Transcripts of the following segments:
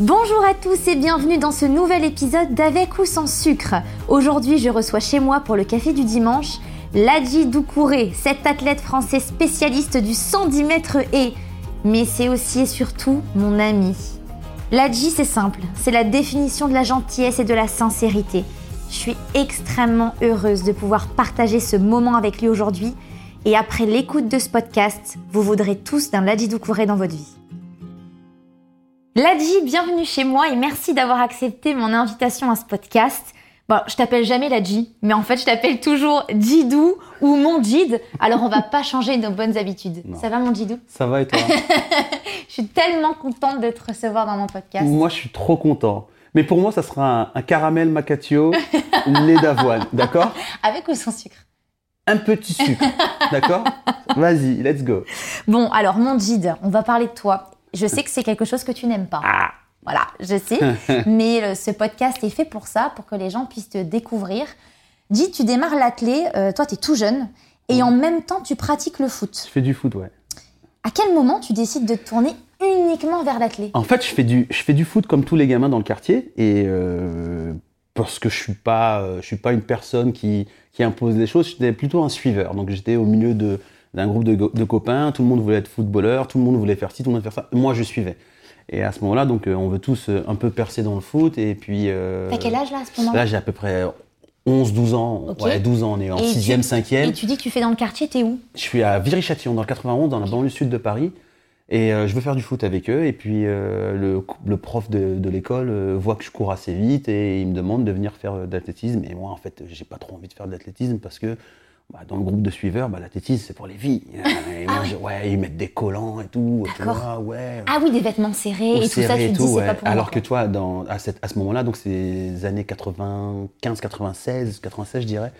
Bonjour à tous et bienvenue dans ce nouvel épisode d'Avec ou sans sucre. Aujourd'hui, je reçois chez moi pour le café du dimanche Ladji Doucouré, cet athlète français spécialiste du 110 mètres et. Mais c'est aussi et surtout mon ami. Ladji, c'est simple, c'est la définition de la gentillesse et de la sincérité. Je suis extrêmement heureuse de pouvoir partager ce moment avec lui aujourd'hui. Et après l'écoute de ce podcast, vous voudrez tous d'un Ladji Doucouré dans votre vie. Ladji, bienvenue chez moi et merci d'avoir accepté mon invitation à ce podcast. Bon, je t'appelle jamais Ladji, mais en fait, je t'appelle toujours Jidou ou mon Jid. Alors, on va pas changer nos bonnes habitudes. Non. Ça va, mon Jidou Ça va et toi? Je suis tellement contente de te recevoir dans mon podcast. Moi, je suis trop content. Mais pour moi, ça sera un, un caramel macatio lait d'avoine, d'accord? Avec ou sans sucre? Un petit sucre, d'accord? Vas-y, let's go. Bon, alors, mon Jid, on va parler de toi. Je sais que c'est quelque chose que tu n'aimes pas. Ah, Voilà, je sais. mais euh, ce podcast est fait pour ça, pour que les gens puissent te découvrir. Jid, tu démarres l'athlé, euh, toi, tu es tout jeune, et en même temps, tu pratiques le foot. je fais du foot, ouais. À quel moment tu décides de te tourner uniquement vers l'athlé En fait, je fais du, je fais du foot comme tous les gamins dans le quartier et euh, parce que je suis pas, je suis pas une personne qui, qui impose des choses. J'étais plutôt un suiveur. Donc j'étais au milieu de d'un groupe de, copains. Tout le monde voulait être footballeur. Tout le monde voulait faire ci, tout le monde voulait faire ça. Moi, je suivais. Et à ce moment-là, donc, euh, on veut tous euh, un peu percer dans le foot. Et puis. euh, T'as quel âge là à ce moment-là? Là, j'ai à peu près 11-12 ans. Ok. Ouais, 12 ans. On est en Et tu- 6e, 5e. Et tu dis que tu fais dans le quartier, t'es où? Je suis à Viry-Châtillon, dans le 91, dans la banlieue sud de Paris. Et euh, je veux faire du foot avec eux. Et puis euh, le, le prof de, de l'école voit que je cours assez vite et il me demande de venir faire de l'athlétisme. Et moi, en fait, j'ai pas trop envie de faire de l'athlétisme parce que bah, dans le groupe de suiveurs, bah, l'athlétisme, c'est pour les filles. Et moi, je- ouais, ils mettent des collants et tout. tu D'accord. vois, ouais. Ah oui, des vêtements serrés et tout ça, serré tu et te tout, dis c'est ouais. pas pour Alors moi. que toi, dans, à, cette- à ce moment-là, donc c'est les années 95, 96, 96, je dirais,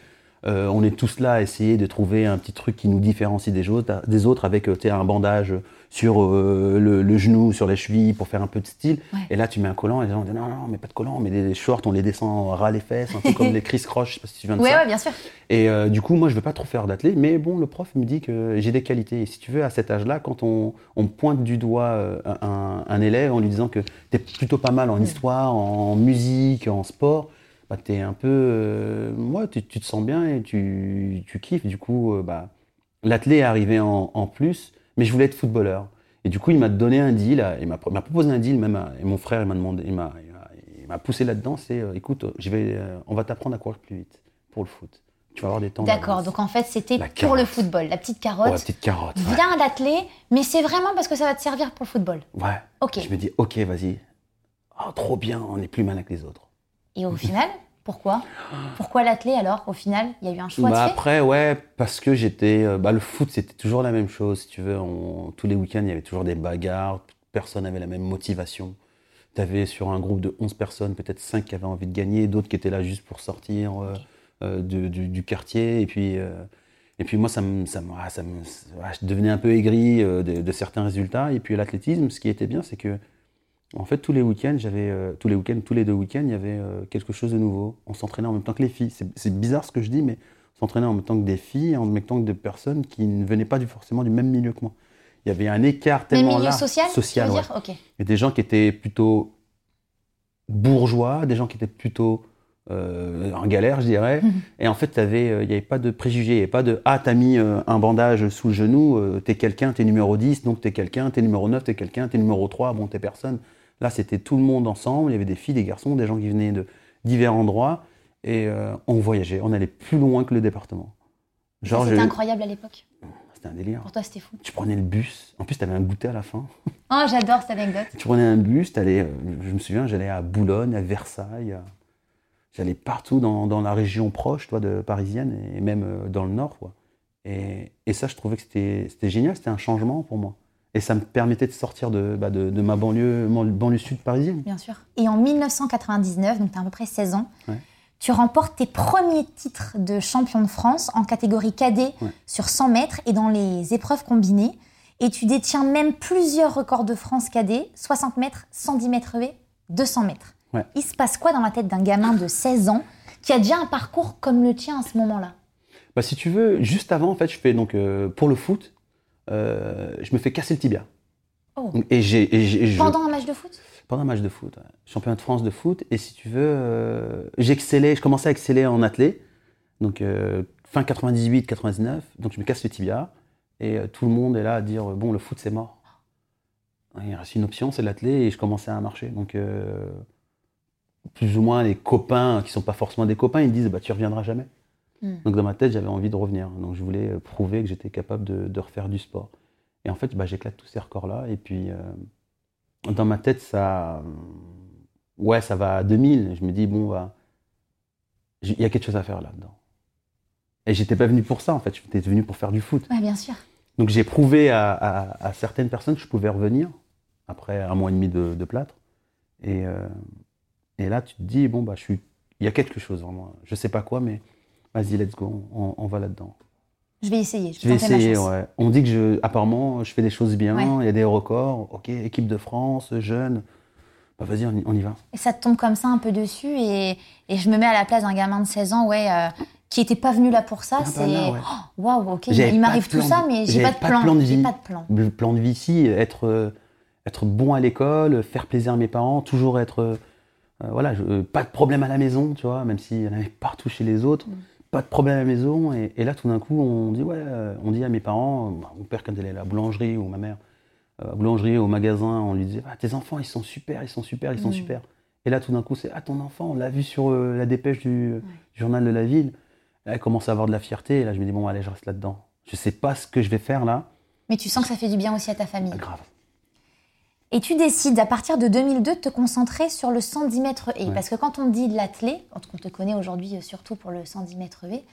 euh, on est tous là à essayer de trouver un petit truc qui nous différencie des autres, des autres avec euh, un bandage sur euh, le, le genou, sur les chevilles pour faire un peu de style. Ouais. Et là, tu mets un collant et les gens disent non, non, mais pas de collant, mais des shorts, on les descend ras les fesses, un peu comme les Chris Cross, je sais pas si tu viens de Ouais, ça. ouais, bien sûr. Et euh, du coup, moi, je veux pas trop faire d'athlète, mais bon, le prof me dit que j'ai des qualités. Et si tu veux, à cet âge-là, quand on, on pointe du doigt un, un élève en lui disant que tu es plutôt pas mal en histoire, en musique, en sport, bah, tu es un peu. euh, ouais, tu, tu te sens bien et tu, tu kiffes. Du coup, euh, bah, l'athlète est arrivé en, en plus, mais je voulais être footballeur. Et du coup, il m'a donné un deal, il m'a proposé un deal, même, et mon frère, il m'a demandé, il m'a poussé là-dedans, c'est euh, écoute, je vais, euh, on va t'apprendre à courir plus vite pour le foot. Tu vas avoir des temps. D'accord, donc en fait, c'était pour le carotte. football, la petite Oh, la carotte. petite carotte. Ouais. Viens à l'athlé, mais c'est vraiment parce que ça va te servir pour le football. Ouais. Ok. Je me dis, ok, vas-y. Oh, trop bien, on est plus malin que les autres. Et au final, pourquoi? Pourquoi l'athlé alors Au final, il y a eu un choix Bah de fait? après, ouais, parce que j'étais. euh, bah, le foot, c'était toujours la même chose. Si tu veux, on- tous les week-ends, il y avait toujours des bagarres. Personne n'avait la même motivation. Tu avais sur un groupe de 11 personnes, peut-être 5 qui avaient envie de gagner, d'autres qui étaient là juste pour sortir euh, euh, du, du quartier. Et puis, euh, et puis moi, ça me, ça me- ah, ça me- ah, je devenais un peu aigri de, de certains résultats. Et puis l'athlétisme, ce qui était bien, c'est que En fait, tous les week-ends, j'avais euh, tous les week-ends, tous les deux week-ends, il y avait euh, quelque chose de nouveau. On s'entraînait en même temps que les filles. C'est- bizarre ce que je dis, mais on s'entraînait en même temps que des filles, en même temps que des personnes qui ne venaient pas du, forcément du même milieu que moi. Il y avait un écart tellement là. social, social ouais. dire Ok. Et des gens qui étaient plutôt bourgeois, des gens qui étaient plutôt euh, en galère, je dirais. Mhm. Et en fait, il n'y avait pas de préjugés, il n'y avait pas de Ah, t'as mis euh, un bandage sous le genou, t'es quelqu'un, t'es numéro 10, donc t'es quelqu'un, t'es numéro 9, t'es quelqu'un, t'es numéro 3, bon, t'es personne. Là, c'était tout le monde ensemble, il y avait des filles, des garçons, des gens qui venaient de divers endroits, et euh, on voyageait, on allait plus loin que le département. C'était incroyable à l'époque. c'était un délire. Pour toi, c'était fou. Tu prenais le bus, en plus, t'avais un goûter à la fin. Oh, j'adore cette anecdote. Tu prenais un bus, euh, je me souviens, j'allais à Boulogne, à Versailles, à- j'allais partout dans, dans la région proche, toi, de parisienne, et même euh, dans le nord, quoi. Et, et ça, je trouvais que c'était génial, c'était un changement pour moi. Et ça me permettait de sortir de, bah, de, de ma banlieue, banlieue sud parisienne. Bien sûr. Et en 1999, donc tu as à peu près 16 ans, Ouais. tu remportes tes premiers titres de champion de France en catégorie cadet Ouais. sur 100 mètres et dans les épreuves combinées. Et tu détiens même plusieurs records de France cadet, 60 mètres, 110 mètres V, 200 mètres. Ouais. Il se passe quoi dans la tête d'un gamin de 16 ans qui a déjà un parcours comme le tien à ce moment-là? Bah, si tu veux, juste avant, en fait, je fais donc euh, pour le foot, euh, je me fais casser le tibia. Oh. Et j'ai, je- Pendant un match de foot? Pendant un match de foot, ouais. championnat de France de foot. Et si tu veux, euh, j'excellais, je commençais à exceller en athlée. Donc euh, fin 98, 99, donc je me casse le tibia. Et euh, tout le monde est là à dire bon, le foot c'est mort. Il reste une option, c'est l'athlé, et je commençais à marcher. Donc plus ou moins les copains qui sont pas forcément des copains, ils me disent bah tu reviendras jamais. Mm. Donc dans ma tête, j'avais envie de revenir. Donc je voulais euh, prouver que j'étais capable de, de refaire du sport. Et en fait, bah, j'éclate tous ces records-là. Et puis euh, dans ma tête, ça, ouais, ça va à 2000. Je me dis bon, bah, il y a quelque chose à faire là-dedans. Et j'étais pas venu pour ça en fait. J'étais venu pour faire du foot. Ouais, bien sûr. Donc j'ai prouvé à, à- à certaines personnes que je pouvais revenir après un mois et demi de, de plâtre. Et, euh, et là, tu te dis, bon, bah, je suis... il y a quelque chose en moi. Je sais pas quoi, mais vas-y, let's go, on, on va là-dedans. Je vais essayer. Je Je vais essayer, ouais. On dit que je, apparemment, je fais des choses bien, il Ouais. y a des records, ok, équipe de France, jeune. Bah, vas-y, on y, on y va. Et ça te tombe comme ça un peu dessus et, et je me mets à la place d'un gamin de 16 ans, ouais, euh, qui était pas venu là pour ça. Ah, bah c'est ouais. Oh, waouh, ok, J'avais il m'arrive tout ça, mais j'ai pas de pas de plan. plan de vie. pas de plan. Le plan de vie ici, être, euh, être bon à l'école, faire plaisir à mes parents, toujours être. euh, voilà, je- pas de problème à la maison, tu vois, même s'il y en avait partout chez les autres. Mm. Pas de problème à la maison. Et, et là, tout d'un coup, on dit, ouais, euh, on dit à mes parents, euh, mon père, quand il est à la boulangerie, ou ma mère, euh, à la boulangerie, au magasin, on lui disait, ah, tes enfants, ils sont super, ils sont super, ils sont Mm. super. Et là, tout d'un coup, c'est, ah, ton enfant, on l'a vu sur euh, la dépêche du journal de la ville. Là, elle commence à avoir de la fierté. Et là, je me dis, bon, allez, je reste là-dedans. Je sais pas ce que je vais faire là. Mais tu sens que ça fait du bien aussi à ta famille. Pas grave. Et tu décides à partir de 2002 de te concentrer sur le 110 mètres et. Ouais. Parce que quand on dit de l'athlé, on te connaît aujourd'hui euh, surtout pour le 110 mètres V,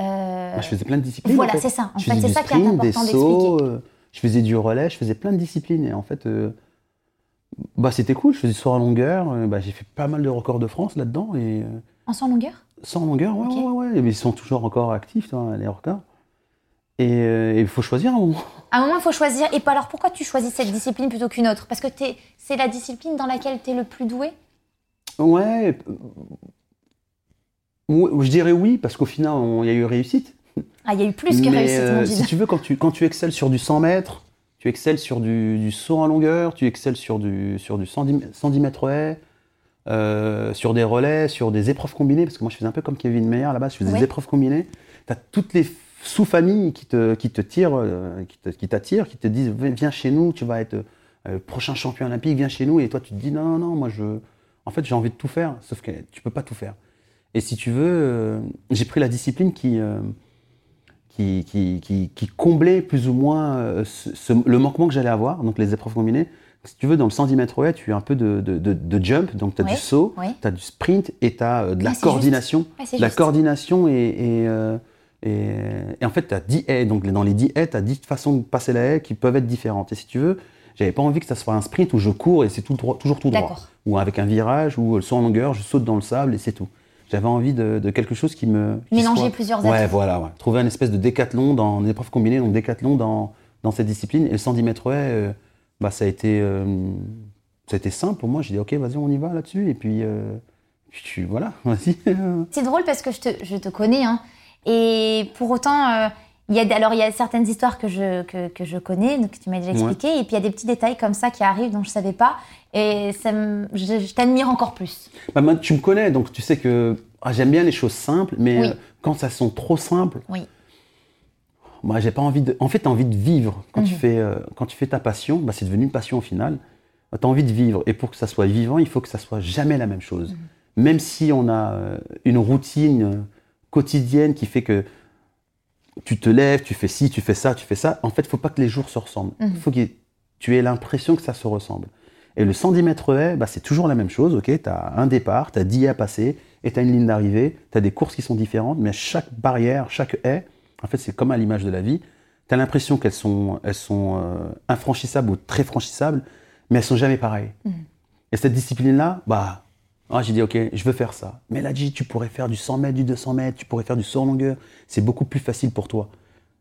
euh, je faisais plein de disciplines. voilà, en fait. c'est ça. En Je fait, faisais c'est du ça qui est important d'expliquer. euh, je faisais du relais, je faisais plein de disciplines. Et en fait, euh, bah, c'était cool. Je faisais du saut en longueur. euh, bah, j'ai fait pas mal de records de France là-dedans. Et En 100 longueur? sans longueur, ouais, ouais, ouais. Mais ils sont toujours encore actifs, toi, les records. Et euh, il faut choisir un moment. À un moment, il faut choisir. Et pas alors, pourquoi tu choisis cette discipline plutôt qu'une autre? Parce que t'es- c'est la discipline dans laquelle tu es le plus doué? Ouais. euh, je dirais oui, parce qu'au final, il y a eu réussite. Ah, il y a eu plus que Mais, réussite, euh, mon guide. Si tu veux, quand tu, quand tu excelles sur du 100 mètres, tu excelles sur du, du saut en longueur, tu excelles sur du, sur du 110, 110 mètres haies, euh, sur des relais, sur des épreuves combinées, parce que moi je faisais un peu comme Kevin Meyer là-bas, je faisais Ouais. des épreuves combinées. Tu as toutes les sous-familles qui te, qui te tirent, euh, qui te- qui t'attirent, qui te disent viens chez nous, tu vas être euh, prochain champion olympique, viens chez nous, et toi tu te dis non, non, non, moi je. En fait, j'ai envie de tout faire, sauf que tu peux pas tout faire. Et si tu veux, euh, j'ai pris la discipline qui. euh, qui, qui, qui, comblait plus ou moins euh, ce- ce- le manquement que j'allais avoir, donc les épreuves combinées. Si tu veux, dans le 110 mètres haies, tu as un peu de, de, de- de jump, donc tu as Ouais, du saut, ouais. tu as du sprint et tu as de la coordination. Ouais, La coordination et, et, euh, et, et en fait, tu as 10 haies. Donc dans les 10 haies, tu as 10 façons de passer la haie qui peuvent être différentes. Et si tu veux, j'avais pas envie que ça soit un sprint où je cours et c'est tout droit, toujours tout droit. Ou avec un virage ou le saut en longueur, je saute dans le sable et c'est tout. J'avais envie de, de quelque chose qui me. qui Mélanger soit- plusieurs Ouais, voilà. Ouais. Trouver un espèce de décathlon dans une épreuve combinée, donc décathlon dans, dans cette discipline. Et le 110 mètres haies, euh, bah, ça, a été, euh, ça a été simple pour moi. J'ai dit, OK, vas-y, on y va là-dessus. Et puis, euh, puis tu- voilà, vas-y. C'est drôle parce que je te, je te connais, hein, et pour autant, euh, il y a, alors il y a certaines histoires que je, que, que je connais, donc tu m'as déjà Ouais. expliqué, et puis il y a des petits détails comme ça qui arrivent dont je savais pas, et ça me- je, je t'admire encore plus. Bah, moi, tu me connais, donc tu sais que ah, j'aime bien les choses simples, mais Oui. euh, quand ça sont trop simples, Oui. moi, j'ai pas envie de. En fait, tu as envie de vivre. Quand, tu Mhm. fais, euh, quand tu fais ta passion, bah, c'est devenu une passion au final. Tu as envie de vivre. Et pour que ça soit vivant, il faut que ça soit jamais la même chose. Mhm. Même si on a une routine quotidienne qui fait que tu te lèves, tu fais ci, tu fais ça, tu fais ça. En fait, il faut pas que les jours se ressemblent. Il Mhm. faut que tu aies l'impression que ça se ressemble. Et le 110 mètres haies, bah, c'est toujours la même chose. ok? Tu as un départ, tu as 10 haies à passer, et tu as une ligne d'arrivée. Tu as des courses qui sont différentes, mais chaque barrière, chaque haie, en fait, c'est comme à l'image de la vie. Tu as l'impression qu'elles sont, elles sont euh, infranchissables ou très franchissables, mais elles sont jamais pareilles. Mhm. Et cette discipline-là, bah, ah, j'ai dit, OK, je veux faire ça. Mais elle a dit, tu pourrais faire du 100 mètres, du 200 mètres, tu pourrais faire du saut en longueur. C'est beaucoup plus facile pour toi.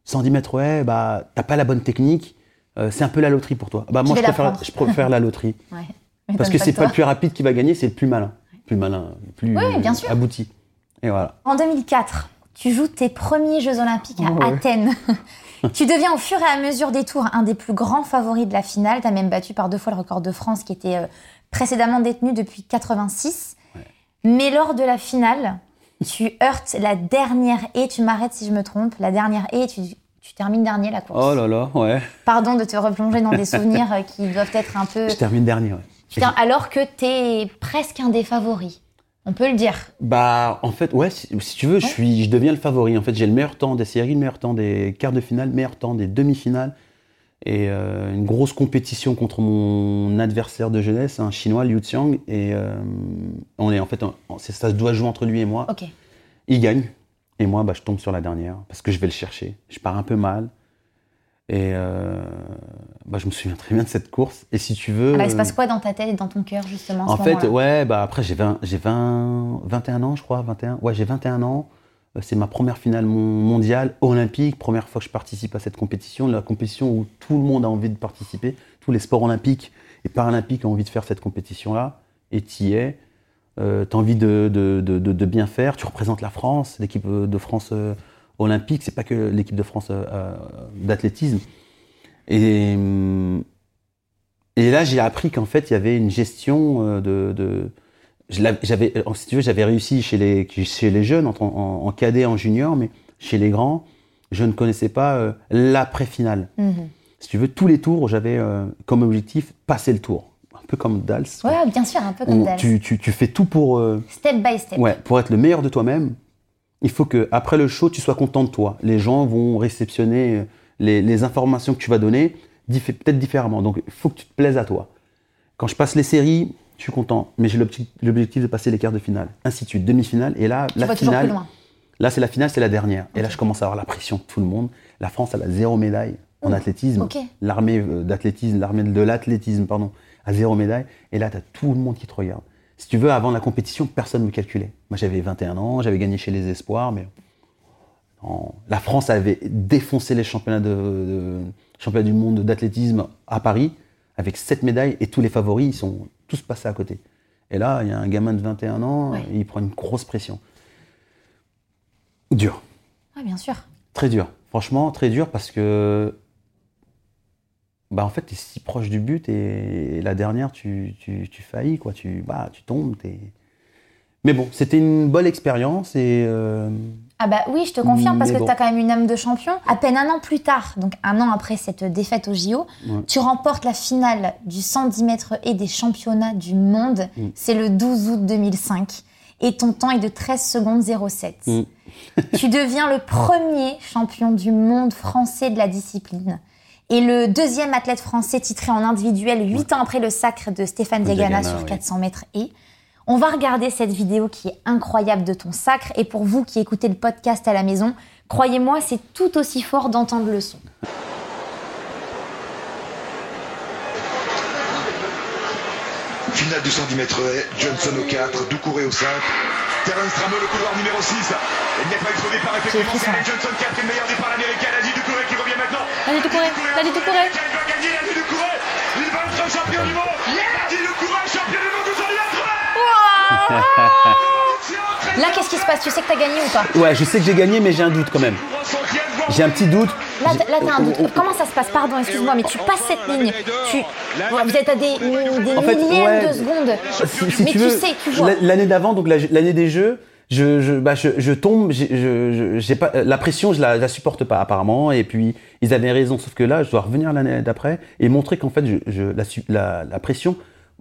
110 mètres, ouais, bah, t'as pas la bonne technique. euh, c'est un peu la loterie pour toi. Bah, moi, je préfère, je préfère la loterie. Ouais. Parce que c'est pas le plus rapide qui va gagner, c'est le plus malin. Le plus malin, le plus Oui, bien sûr. abouti. Et voilà. En 2004, tu joues tes premiers Jeux Olympiques à Oh, ouais. Athènes. tu deviens au fur et à mesure des tours un des plus grands favoris de la finale. Tu as même battu par deux fois le record de France qui était euh, précédemment détenu depuis 86. Mais lors de la finale, tu heurtes la dernière et tu m'arrêtes si je me trompe, la dernière et tu, tu termines dernier la course. Oh là là, ouais. Pardon de te replonger dans des souvenirs euh, qui doivent être un peu. Je termine dernier, ouais. Putain, alors que t'es presque un des favoris. On peut le dire. Bah, en fait, ouais, si, si tu veux, je, suis, je deviens le favori. En fait, j'ai le meilleur temps des séries, le meilleur temps des quarts de finale, le meilleur temps des demi-finales. Et euh, une grosse compétition contre mon adversaire de jeunesse, un chinois, Liu Xiang. Et euh, on est en fait, c'est- ça se doit jouer entre lui et moi. Ok. Il gagne. Et moi, bah, je tombe sur la dernière parce que je vais le chercher. Je pars un peu mal. Et euh, bah, je me souviens très bien de cette course. Et si tu veux. Alors, il se passe quoi dans ta tête et dans ton cœur, justement, En ce fait, ouais, bah après j'ai 20, j'ai 20, 21 ans, je crois, 21. Ouais, j'ai 21 ans. Euh, C'est ma première finale mon- mondiale olympique, première fois que je participe à cette compétition, la compétition où tout le monde a envie de participer, tous les sports olympiques et paralympiques ont envie de faire cette compétition-là, et tu y es. Euh, tu as envie de, bien faire, tu représentes la France, l'équipe de France euh, olympique, c'est pas que l'équipe de France euh, d'athlétisme. Et, hum, et là, j'ai appris qu'en fait, il y avait une gestion de. J'avais, euh, si tu veux, j'avais réussi chez les, chez les jeunes, en, en, en cadet, en junior, mais chez les grands, je ne connaissais pas euh, l'après-finale. Mhm. Si tu veux, tous les tours, j'avais euh, comme objectif passer le tour. Un peu comme Dals. Ouais, bien sûr, un peu comme Dals. tu, tu, tu fais tout pour, euh, Step by step. ouais, pour être le meilleur de toi-même. Il faut que après le show, tu sois content de toi. Les gens vont réceptionner les, les informations que tu vas donner diffé- peut-être différemment. Donc, il faut que tu te plaises à toi. Quand je passe les séries, je suis content, mais j'ai l'objectif de passer les quarts de finale, ainsi de suite, demi-finale, et là, Tu la plus finale, loin. là c'est la finale, c'est la dernière. Et là, je commence à avoir la pression de tout le monde. La France, elle a zéro médaille en Oh, athlétisme. L'armée euh, d'athlétisme, l'armée de l'athlétisme, pardon, a zéro médaille. Et là, tu as tout le monde qui te regarde. Si tu veux, avant la compétition, personne ne me calculait. Moi, j'avais 21 ans, j'avais gagné chez les Espoirs, mais non. la France avait défoncé les championnats, de, de- championnats du monde d'athlétisme à Paris avec 7 médailles et tous les favoris, ils sont tous passés à côté. Et là, il y a un gamin de 21 ans, Ouais. il prend une grosse pression. Dur. Ouais, bien sûr. Très dur. Franchement, très dur parce que. Bah, en fait, tu es si proche du but et la dernière, tu, tu, tu faillis, quoi. Tu, bah, tu tombes. t'es- Mais bon, c'était une bonne expérience et. euh, Ah bah oui, je te confirme parce Mais que bon. tu as quand même une âme de champion. À peine un an plus tard, donc un an après cette défaite au JO, Ouais. tu remportes la finale du 110 mètres et des championnats du monde. Mm. C'est le 12 août 2005 et ton temps est de 13 secondes 07. Mm. tu deviens le premier champion du monde français de la discipline. Et le deuxième athlète français titré en individuel 8 ans après le sacre de Stéphane Diagana Diagana, sur oui. 400 mètres et on va regarder cette vidéo qui est incroyable de ton sacre. Et pour vous qui écoutez le podcast à la maison, croyez-moi, c'est tout aussi fort d'entendre le son. Finale du 110 mètres haies, Johnson au 4, Doucouré au 5. Terence Trameux, le couloir numéro 6. Il n'y a pas eu trop de départ, effectivement. C'est Johnson qui a pris le meilleur départ américain. Ladi Doucouré qui revient maintenant. Doucouré, Doucouré. Il doit gagner, Doucouré. Il va être champion du monde. Là, qu'est-ce qui se passe? Tu sais que t'as gagné ou pas? Ouais, je sais que j'ai gagné, mais j'ai un doute quand même. J'ai un petit doute. Là, t'as un doute. Comment ça se passe? Pardon, excuse-moi, mais tu passes cette ligne. Tu, vous êtes à des, des En fait, millièmes ouais. de secondes. Si, si mais tu tu veux, sais, tu vois. la- l'année d'avant, donc la- l'année des Jeux, je, je, bah, je, je tombe, j'ai- je, je- j'ai pas, la pression, je la, la supporte pas apparemment. Et puis, ils avaient raison, sauf que là, je dois revenir l'année d'après et montrer qu'en fait, je, je- la, la, la pression,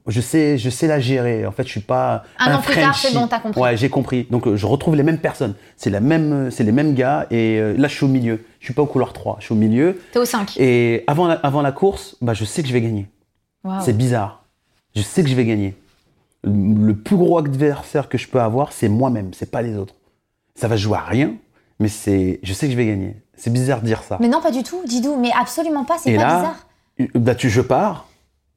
je sais, je sais la gérer. En fait, je suis pas Un an plus tard, c'est bon, t'as compris. Ouais, j'ai compris. Donc, euh, je retrouve les mêmes personnes. C'est la même, euh, c'est les mêmes gars. Et euh, là, je suis au milieu. Je suis pas au couloir 3, je suis au milieu. T'es au 5. Et avant la, avant la course, bah, je sais que je vais gagner. C'est bizarre. Je sais que je vais gagner. Le plus gros adversaire que je peux avoir, c'est moi-même, c'est pas les autres. Ça va jouer à rien, mais c'est, je sais que je vais gagner. C'est bizarre de dire ça. Mais non, pas du tout, Didou, mais absolument pas, c'est pas là, bizarre. bah, tu, je pars,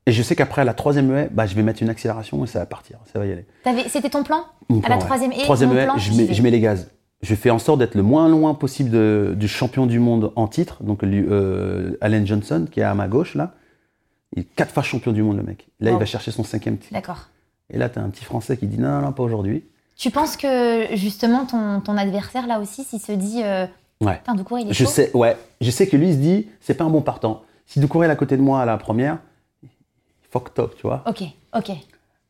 et je sais qu'après la troisième haie, bah, je vais mettre une accélération et ça va partir, ça va y aller. C'était ton plan À la troisième haie, troisième haie, plan, je, mets, je mets les gaz. Je fais en sorte d'être le moins loin possible de- du champion du monde en titre, donc euh, Allen Johnson, qui est à ma gauche là. Il est quatre fois champion du monde, le mec. Là, Wow. il va chercher son cinquième titre. D'accord. Et là, tu as un petit Français qui dit non, non, pas aujourd'hui. Tu penses que justement ton, ton adversaire là aussi, s'il se dit euh, Ouais. Il est Je chaud sais, ouais. Je sais que lui, il se dit, c'est pas un bon partant. Si Doucouré est à côté de moi à la première, fuck top, tu vois. Ok, ok.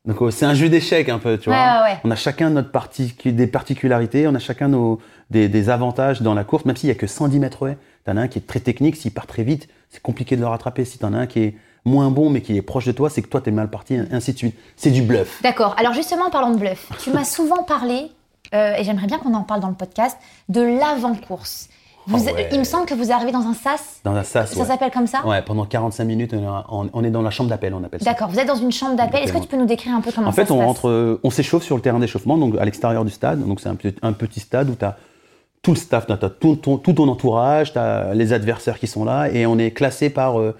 Donc euh, c'est un jeu d'échecs un peu, tu Ouais, vois. ouais. On a chacun notre des particularités, on a chacun nos, des, des avantages dans la course, même s'il y a que 110 mètres haies. T'en as un qui est très technique, s'il part très vite, c'est compliqué de le rattraper. Si t'en as un qui est moins bon mais qui est proche de toi, c'est que toi t'es mal parti, et ainsi de suite. C'est du bluff. D'accord. Alors justement, parlons de bluff. Tu m'as souvent parlé, euh, et j'aimerais bien qu'on en parle dans le podcast, de l'avant-course. Vous- Ah ouais. Il me semble que vous arrivez dans un sas. Dans la sas, Ça ouais. s'appelle comme ça Ouais, pendant 45 minutes, on est, on- on est dans la chambre d'appel, on appelle ça. D'accord. Vous êtes dans une chambre d'appel. Est-ce que tu peux nous décrire un peu comment En ça fait, se on passe rentre, on s'échauffe sur le terrain d'échauffement, donc à l'extérieur du stade. Donc c'est un, petit- un petit stade où tu as tout le staff, tu as tout ton, tout ton entourage, tu as les adversaires qui sont là, et on est classé par. euh,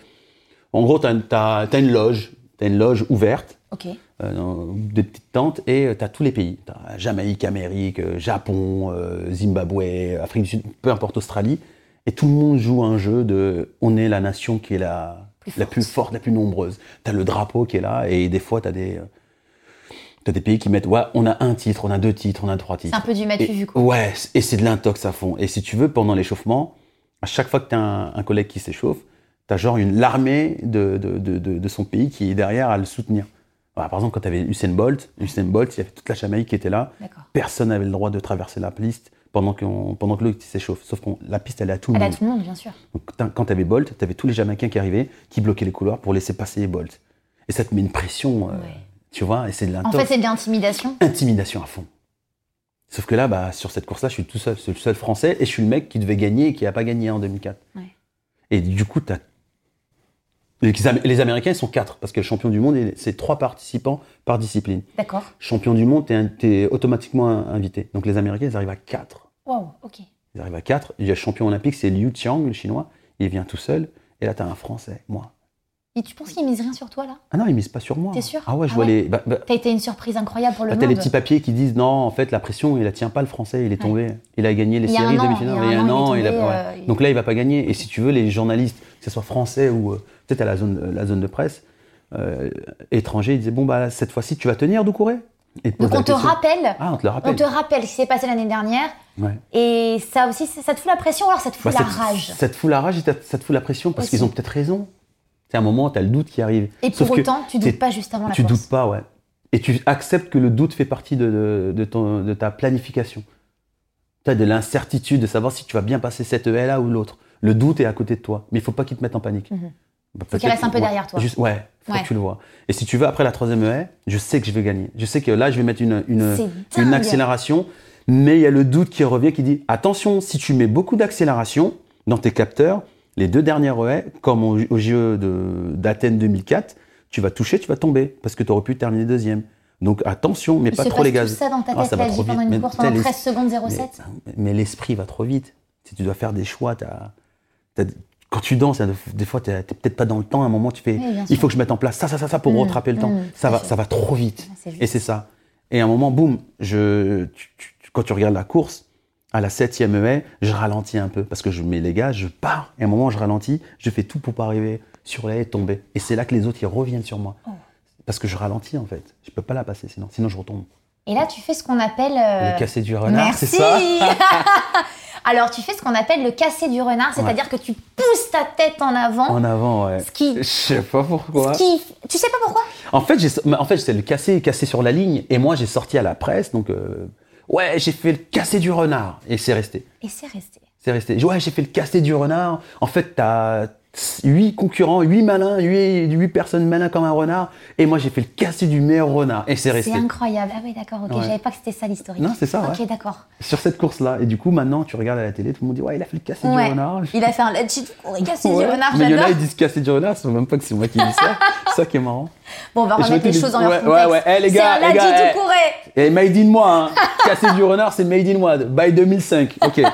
en gros, tu as, une loge, tu une loge ouverte, Ok. Euh, dans des petites tentes, et tu as tous les pays. As Jamaïque, Amérique, euh, Japon, euh, Zimbabwe, Afrique du Sud, peu importe Australie. Et tout le monde joue un jeu de on est la nation qui est la Plus la forte. plus forte, la plus nombreuse. Tu as le drapeau qui est là, et des fois, tu as des. euh, T'as des pays qui mettent, ouais, on a un titre, on a deux titres, on a trois C'est titres. un peu du matu vu quoi. Ouais, et c'est de l'intox à fond. Et si tu veux, pendant l'échauffement, à chaque fois que tu as un, un collègue qui s'échauffe, tu as genre une l'armée de, de, de, de- de son pays qui est derrière à le soutenir. Voilà, par exemple, quand tu avais Usain Bolt, Usain Bolt, il y avait toute la Jamaïque qui était là. Personne n'avait le droit de traverser la piste pendant, qu'on- pendant que l'autre s'échauffe. Sauf que la piste, elle est à tout le Elle a monde. tout le monde, bien sûr. Donc, quand tu avais Bolt, tu avais tous les Jamaïcains qui arrivaient, qui bloquaient les couloirs pour laisser passer Bolt. Et ça te met une pression, euh, Ouais. tu vois, et c'est de En fait, c'est de l'intimidation. intimidation à fond. Sauf que là, bah, sur cette course-là, je suis tout seul, le seul français, et je suis le mec qui devait gagner et qui n'a pas gagné en 2004. Ouais. Et du coup, t'as- les, Am- les Américains, ils sont quatre, parce que le champion du monde, c'est trois participants par discipline. D'accord. Champion du monde, tu es, automatiquement invité. Donc les Américains, ils arrivent à quatre. Wow. Ok. Ils arrivent à quatre. Il y a le champion olympique, c'est Liu Qiang, le chinois. Il vient tout seul. Et là, tu as un français, moi. Et tu penses qu'ils misent rien sur toi là? Ah non, ils misent pas sur moi. T'es sûr? Ah ouais, je Ah vois ouais les. bah, bah, T'as été une surprise incroyable pour le Bah, t'as les petits papiers qui disent non, en fait, la pression, il la tient pas le français, il est tombé. Il a gagné les séries demi-finales. il y a un an, il a- ouais. euh, Donc là, il va pas gagner. Et si tu veux, les journalistes, que ce soit français ou euh, peut-être à la zone, euh, la zone de presse, euh, étrangers, ils disaient bon, bah, cette fois-ci, tu vas tenir, Doucouré? Et Donc on te rappelle. Ah, on te le On rappelle. te rappelle ce qui s'est passé l'année dernière. Ouais. Et ça aussi, ça te fout la pression ou alors ça te fout Bah, la rage Ça te fout la rage et ça te- fout la pression parce qu'ils ont peut-être raison. C'est un moment, tu as le doute qui arrive. Et pour autant, tu t'es- doutes pas juste avant la tu course. doutes pas, ouais. Et tu acceptes que le doute fait partie de, de, de ton- de ta planification. Tu as de l'incertitude de savoir si tu vas bien passer cette haie-là ou l'autre. Le doute est à côté de toi, mais il faut pas qu'il te mette en panique. Mhm. Bah, Faut qu'il reste un peu ouais, derrière toi. Juste, ouais, faut Ouais. que tu le vois. Et si tu veux, après la troisième haie, je sais que je vais gagner. Je sais que là, je vais mettre une, une, accélération, mais il y a le doute qui revient qui dit attention, si tu mets beaucoup d'accélération dans tes capteurs, les deux dernières haies, comme au, au de- d'Athènes 2004, tu vas toucher, tu vas tomber parce que tu aurais pu terminer deuxième. Donc attention, mais pas trop les gaz. tout ça dans ta Ah, tête, ça va trop pendant vite. une Mais course pendant les- 13 secondes 07. mais, mais l'esprit va trop vite. Si tu dois faire des choix, quand tu danses, hein, des fois, tu n'es peut-être pas dans le temps. À un moment, tu fais Oui, il faut que je mette en place ça, ça, ça, ça pour Mm, rattraper le temps. mm, ça, va, ça va trop vite. Ah. Et c'est ça. Et à un moment, boum, je, tu- tu- quand tu regardes la course, à la septième haie, je ralentis un peu parce que je mets les gaz, je pars. Et à un moment, je ralentis, je fais tout pour pas arriver sur la haie et tomber. Et c'est là que les autres, ils reviennent sur moi. Oh. Parce que je ralentis, en fait. Je peux pas la passer sinon. Sinon, je retombe. Et là, tu fais ce qu'on appelle. euh, Le cassé du renard, c'est ça? Alors, tu fais ce qu'on appelle le casser du renard, c'est-à-dire que tu pousses ta tête en avant. En avant, ouais. Ce qui, Je sais pas pourquoi. ce qui, tu sais pas pourquoi? En fait, en fait, c'est le cassé, cassé sur la ligne. Et moi, j'ai sorti à la presse, donc euh, ouais, j'ai fait le cassé du renard, et c'est resté. Et c'est resté. C'est resté. Ouais, j'ai fait le cassé du renard. En fait, t'as huit concurrents, huit malins, huit, personnes malins comme un renard, et moi, j'ai fait le cassé du meilleur renard, et c'est resté. C'est incroyable. Ah oui, d'accord, ok. Ouais. J'avais pas que c'était ça l'historique. Non, c'est ça, ouais. Ok, d'accord. Sur cette course-là. Et du coup, maintenant, tu regardes à la télé, tout le monde dit ouais, il a fait le cassé Ouais. du renard. Il a fait un legit Ouais. du renard, Mais il y en a, ils disent cassé du renard, ils savent même pas que c'est moi qui dis ça. ça qui est marrant. Bon, on va remettre les choses dans leur contexte. ouais, ouais. Eh, les gars, c'est un les gars, Ladi eh. tout couré. Et made in moi, hein. cassé du renard, c'est made in moi, by 2005. Ok.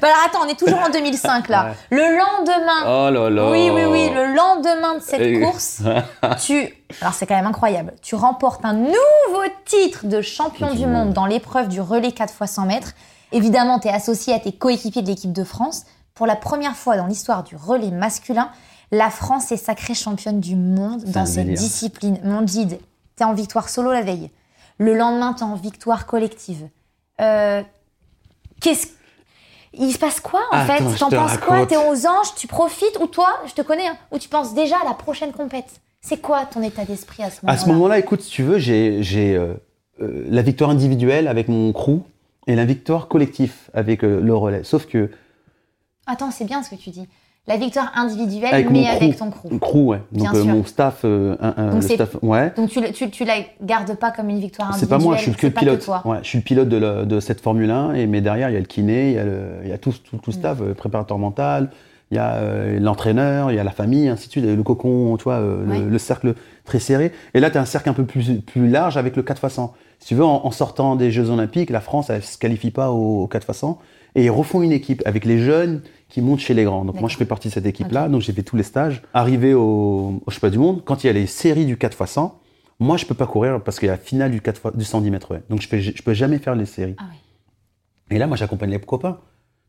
Bah alors attends, on est toujours en 2005 là. Le lendemain, Oh là là. oui, oui, oui, le lendemain de cette Et- course, tu. Alors c'est quand même incroyable. Tu remportes un nouveau titre de champion Du du monde dans l'épreuve du relais 4 x 100 mètres. Évidemment, tu es associé à tes coéquipiers de l'équipe de France. Pour la première fois dans l'histoire du relais masculin, la France est sacrée championne du monde dans cette délire. discipline. Mon guide, tu es en victoire solo la veille. Le lendemain, tu es en victoire collective. Euh, Qu'est-ce il se passe quoi en Attends, fait T'en te penses quoi. T'es aux anges, tu profites ou toi, je te connais, hein, ou tu penses déjà à la prochaine compète C'est quoi ton état d'esprit à ce moment-là À ce moment-là, écoute, si tu veux, j'ai j'ai, euh, euh, la victoire individuelle avec mon crew et la victoire collective avec euh, le relais. Sauf que Attends, c'est bien ce que tu dis. La victoire individuelle, avec mais avec ton crew. crew, ouais. Donc euh, mon staff, euh, un- Donc le c'est- staff, ouais. Donc tu, tu, tu la gardes pas comme une victoire C'est individuelle. pas moi, je suis que c'est le pilote. Ouais, je suis le pilote de, la- de cette Formule 1, et, mais derrière, il y a le kiné, il y a, le, il y a tout, tout, tout le staff, euh, préparateur mental, il y a euh, l'entraîneur, il y a la famille, ainsi de suite, le cocon, tu vois, Ouais. le, le cercle très serré. Et là, tu as un cercle un peu plus, plus large avec le 4 x 100. Si tu veux, en, en sortant des Jeux Olympiques, la France, elle ne se qualifie pas au, au 4 x 100, et ils refont une équipe avec les jeunes qui montent chez les grands. Donc moi, je fais partie de cette équipe-là, donc j'ai fait tous les stages. Arrivé au, au Championnat du Monde, quand il y a les séries du 4 x 100, moi, je peux pas courir parce qu'il y a la finale du, 4 fois- du 110 mètres. Donc, je ne je peux jamais faire les séries. Ah oui. Et là, moi, j'accompagne les copains.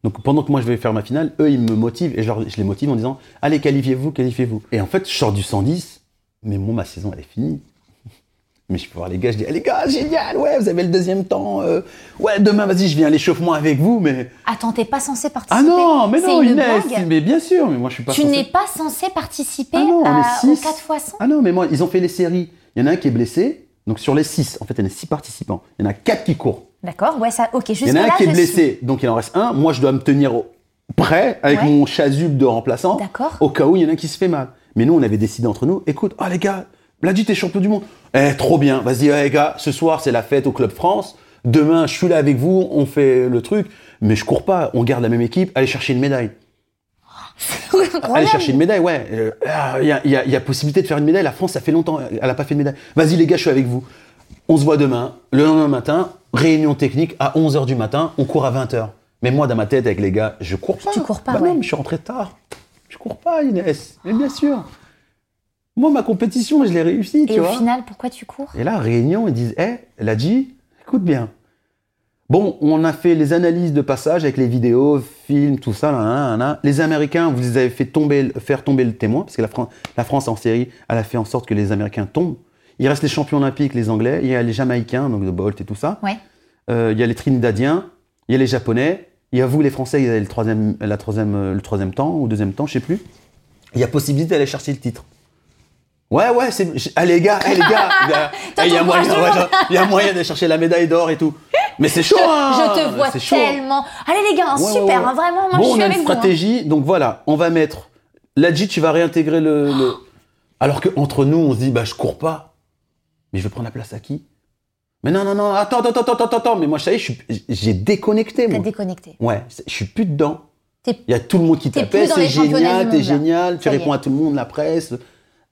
Donc, pendant que moi, je vais faire ma finale, eux, ils me motivent. Et je, leur- je les motive en disant Allez, qualifiez-vous, qualifiez-vous. Et en fait, je sors du 110, mais moi, ma saison, elle est finie. Mais je peux voir les gars, je dis Ah, Les gars, génial, ouais, vous avez le deuxième temps. euh, ouais, demain, vas-y, je viens à l'échauffement avec vous. Mais. Attends, t'es pas censé participer. Ah non, mais non, Inès, mais bien sûr, mais moi, je suis pas Tu n'es pas censé participer Ah non, on à- est au six. 4 x 100 Ah non, mais moi, ils ont fait les séries. Il y en a un qui est blessé. Donc, sur les 6, en fait, il y en a 6 participants. Il y en a 4 qui courent. D'accord, ouais, ça, ok, Il y en a un là, qui est blessé, donc il en reste un. Moi, je dois me tenir prêt avec Ouais. mon chasuble de remplaçant, D'accord. au cas où il y en a un qui se fait mal. Mais nous, on avait décidé entre nous, écoute, oh les gars, Bladi, t'es champion du monde. Eh, trop bien, vas-y, les gars, ce soir, c'est la fête au Club France. Demain, je suis là avec vous, on fait le truc. Mais je cours pas, on garde la même équipe, allez chercher une médaille. Incroyable. chercher une médaille, ouais. Euh, ah, Il y, a, il y a- il y a possibilité de faire une médaille. La France, ça fait longtemps, elle a pas fait de médaille. Vas-y, les gars, je suis avec vous. On se voit demain, le lendemain matin, réunion technique à 11h du matin, on court à 20h. Mais moi, dans ma tête, avec les gars, je cours pas. Tu cours pas, Bah ouais. non, mais je suis rentré tard. Je cours pas, Inès. Mais bien sûr. Moi, ma compétition, je l'ai réussi, Et au final, pourquoi tu cours Et là, réunion, ils disent Eh, elle a dit, écoute bien. Bon, on a fait les analyses de passage avec les vidéos, films, tout ça. Là, là, là, là. Les Américains, vous les avez fait tomber, faire tomber le témoin, parce que la, Fran- la France en série, elle a fait en sorte que les Américains tombent. Il reste les champions olympiques, les Anglais, il y a les Jamaïcains, donc de Bolt et tout ça. Ouais. Euh, il y a les Trinidadiens, il y a les Japonais, il y a vous, les Français, vous avez le troisième, la troisième, le troisième temps ou deuxième temps, je sais plus. Il y a possibilité d'aller chercher le titre. Ouais, ouais, c'est. Ah, les gars, eh, les gars, il y a- moyen, il y a moyen d'aller chercher la médaille d'or et tout. Mais c'est chaud, hein Je te vois c'est chaud. tellement. Allez les gars, Ouais, super, ouais. hein, vraiment, moi bon, je on suis a avec une vous. hein. stratégie, donc voilà, on va mettre. Ladji, tu vas réintégrer le. le- Alors que entre nous, on se dit, bah, je cours pas. Mais je vais prendre la place à qui? Mais non, non, non, attends, attends, attends, attends, attends. Mais moi, ça y est, j'ai déconnecté, T'as moi. déconnecté. Ouais, je suis plus dedans. Il y a tout le monde qui t'appelle, c'est génial, t'es génial, tu réponds à tout le monde, la presse.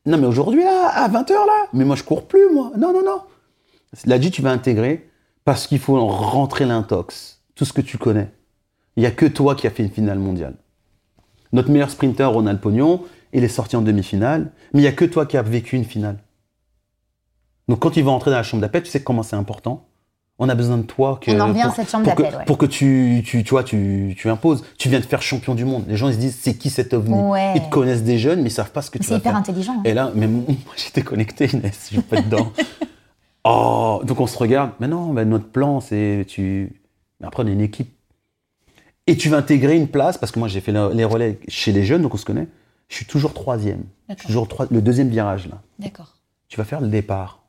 Non, mais aujourd'hui, là, à 20h, là, mais moi, je cours plus, moi. Non, non, non. Ladji, tu vas intégrer parce qu'il faut rentrer l'intox, tout ce que tu connais. Il n'y a que toi qui as fait une finale mondiale. Notre meilleur sprinter, Ronald Pognon, il est sorti en demi-finale, mais il n'y a que toi qui as vécu une finale. Donc quand il va entrer dans la chambre d'appel, tu sais comment c'est important? On a besoin de toi que, On en revient à pour, cette chambre pour que, d'appel, ouais. pour que tu, tu, tu, vois, tu, tu imposes. Tu viens de faire champion du monde. Les gens ils se disent c'est qui cet ovni? Ouais. Ils te connaissent des jeunes, mais ils savent pas ce que tu C'est hyper faire. intelligent. hein. Et là, mais moi, j'étais connecté, Inès, je suis pas dedans. oh, donc on se regarde. Mais non, notre plan, c'est tu. Mais après, on est une équipe. Et tu vas intégrer une place, parce que moi, j'ai fait le- les relais chez les jeunes, donc on se connaît. Je suis toujours troisième. Je suis toujours troi- le deuxième virage, là. D'accord. Tu vas faire le départ.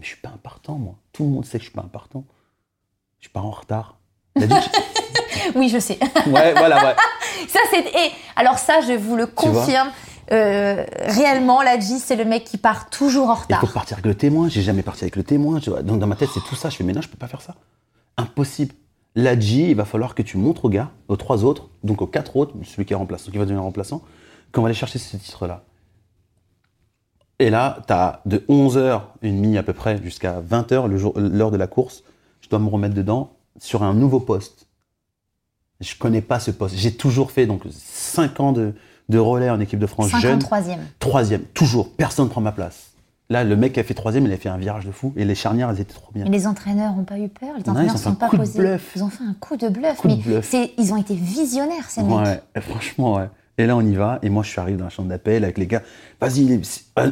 Mais je suis pas un partant, moi. Tout le monde sait que je suis pas un partant. Je pars en retard. Il Oui, je sais. Ouais, voilà, ouais. ça, c'est. Et alors, ça, je vous le confirme. euh, réellement, Ladji, c'est le mec qui part toujours en Il retard. faut partir avec le témoin. J'ai jamais parti avec le témoin. Donc dans ma tête, c'est tout ça. Je fais, mais non, je peux pas faire ça. Impossible. L'Adji, il va falloir que tu montres aux gars, aux trois autres, donc aux quatre autres, celui qui est remplaçant, qui va devenir remplaçant, qu'on va aller chercher ce titre-là. Et là, tu as de 11h30 à peu près jusqu'à 20h, le jour- l'heure de la course, je dois me remettre dedans sur un nouveau poste. Je connais pas ce poste. J'ai toujours fait donc 5 ans de, de relais en équipe de France jeune. 53e. Troisième, toujours, personne ne prend ma place. Là, le mec qui a fait troisième, il a fait un virage de fou et les charnières, elles étaient trop bien. Mais les entraîneurs n'ont pas eu peur. Les entraîneurs ils ont ne fait un sont pas coup de posés. bluff. Ils ont fait un coup de bluff. Coup de mais bluff. ils ont été visionnaires, ces mecs. Ouais, franchement, ouais. Et là, on y va. Et moi, je suis arrivé dans la chambre d'appel avec les gars. Vas-y,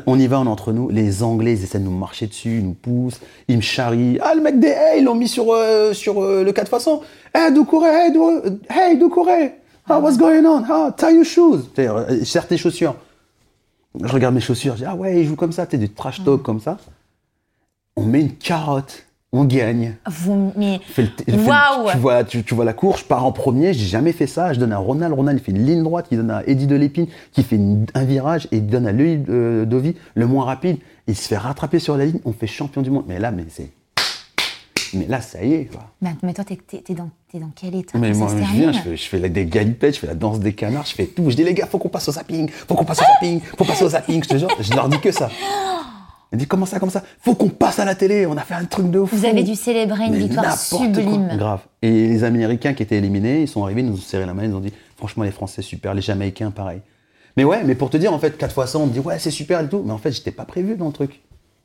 on y va, on est entre nous. Les Anglais, ils essaient de nous marcher dessus, ils nous poussent, ils me charrient. Ah, le mec des Hey, ils l'ont mis sur, euh, sur euh, le 4 façons. Hey, Doucouré, hey, hey, Doucouré. Ah, what's going on? Ah, tie your shoes. Euh, serre tes chaussures. Je regarde mes chaussures, je dis, ah ouais, il joue comme ça, tu du trash talk comme ça. On met une carotte, on gagne. Vous, mais Waouh tu, vois, tu, tu vois la course, je pars en premier, j'ai jamais fait ça. Je donne à Ronald, Ronald il fait une ligne droite, il donne à Eddie de Lépine qui fait une- un virage et il donne à Louis euh, Dovi le moins rapide. Il se fait rattraper sur la ligne, on fait champion du monde. Mais là, mais c'est. Mais là, ça y est, quoi. mais, mais toi, t'es, dans, t'es dans quel état? Mais moi, je viens, je fais, je fais la- des galipettes, je fais la danse des canards, je fais tout. Je dis, les gars, faut qu'on passe au zapping, faut qu'on passe au zapping, faut passer au zapping, je te jure. Je leur dis que ça. Ils disent, comment ça, comment ça? Faut qu'on passe à la télé, on a fait un truc de fou. Vous avez dû célébrer une Mais victoire sublime. quoi. Grave. Et les Américains qui étaient éliminés, ils sont arrivés, ils nous ont serré la main, ils nous ont dit, franchement, les Français, super, les Jamaïcains, pareil. Mais ouais, mais pour te dire, en fait, quatre fois ça, on me dit, ouais, c'est super et tout. Mais en fait, j'étais pas prévu dans le truc.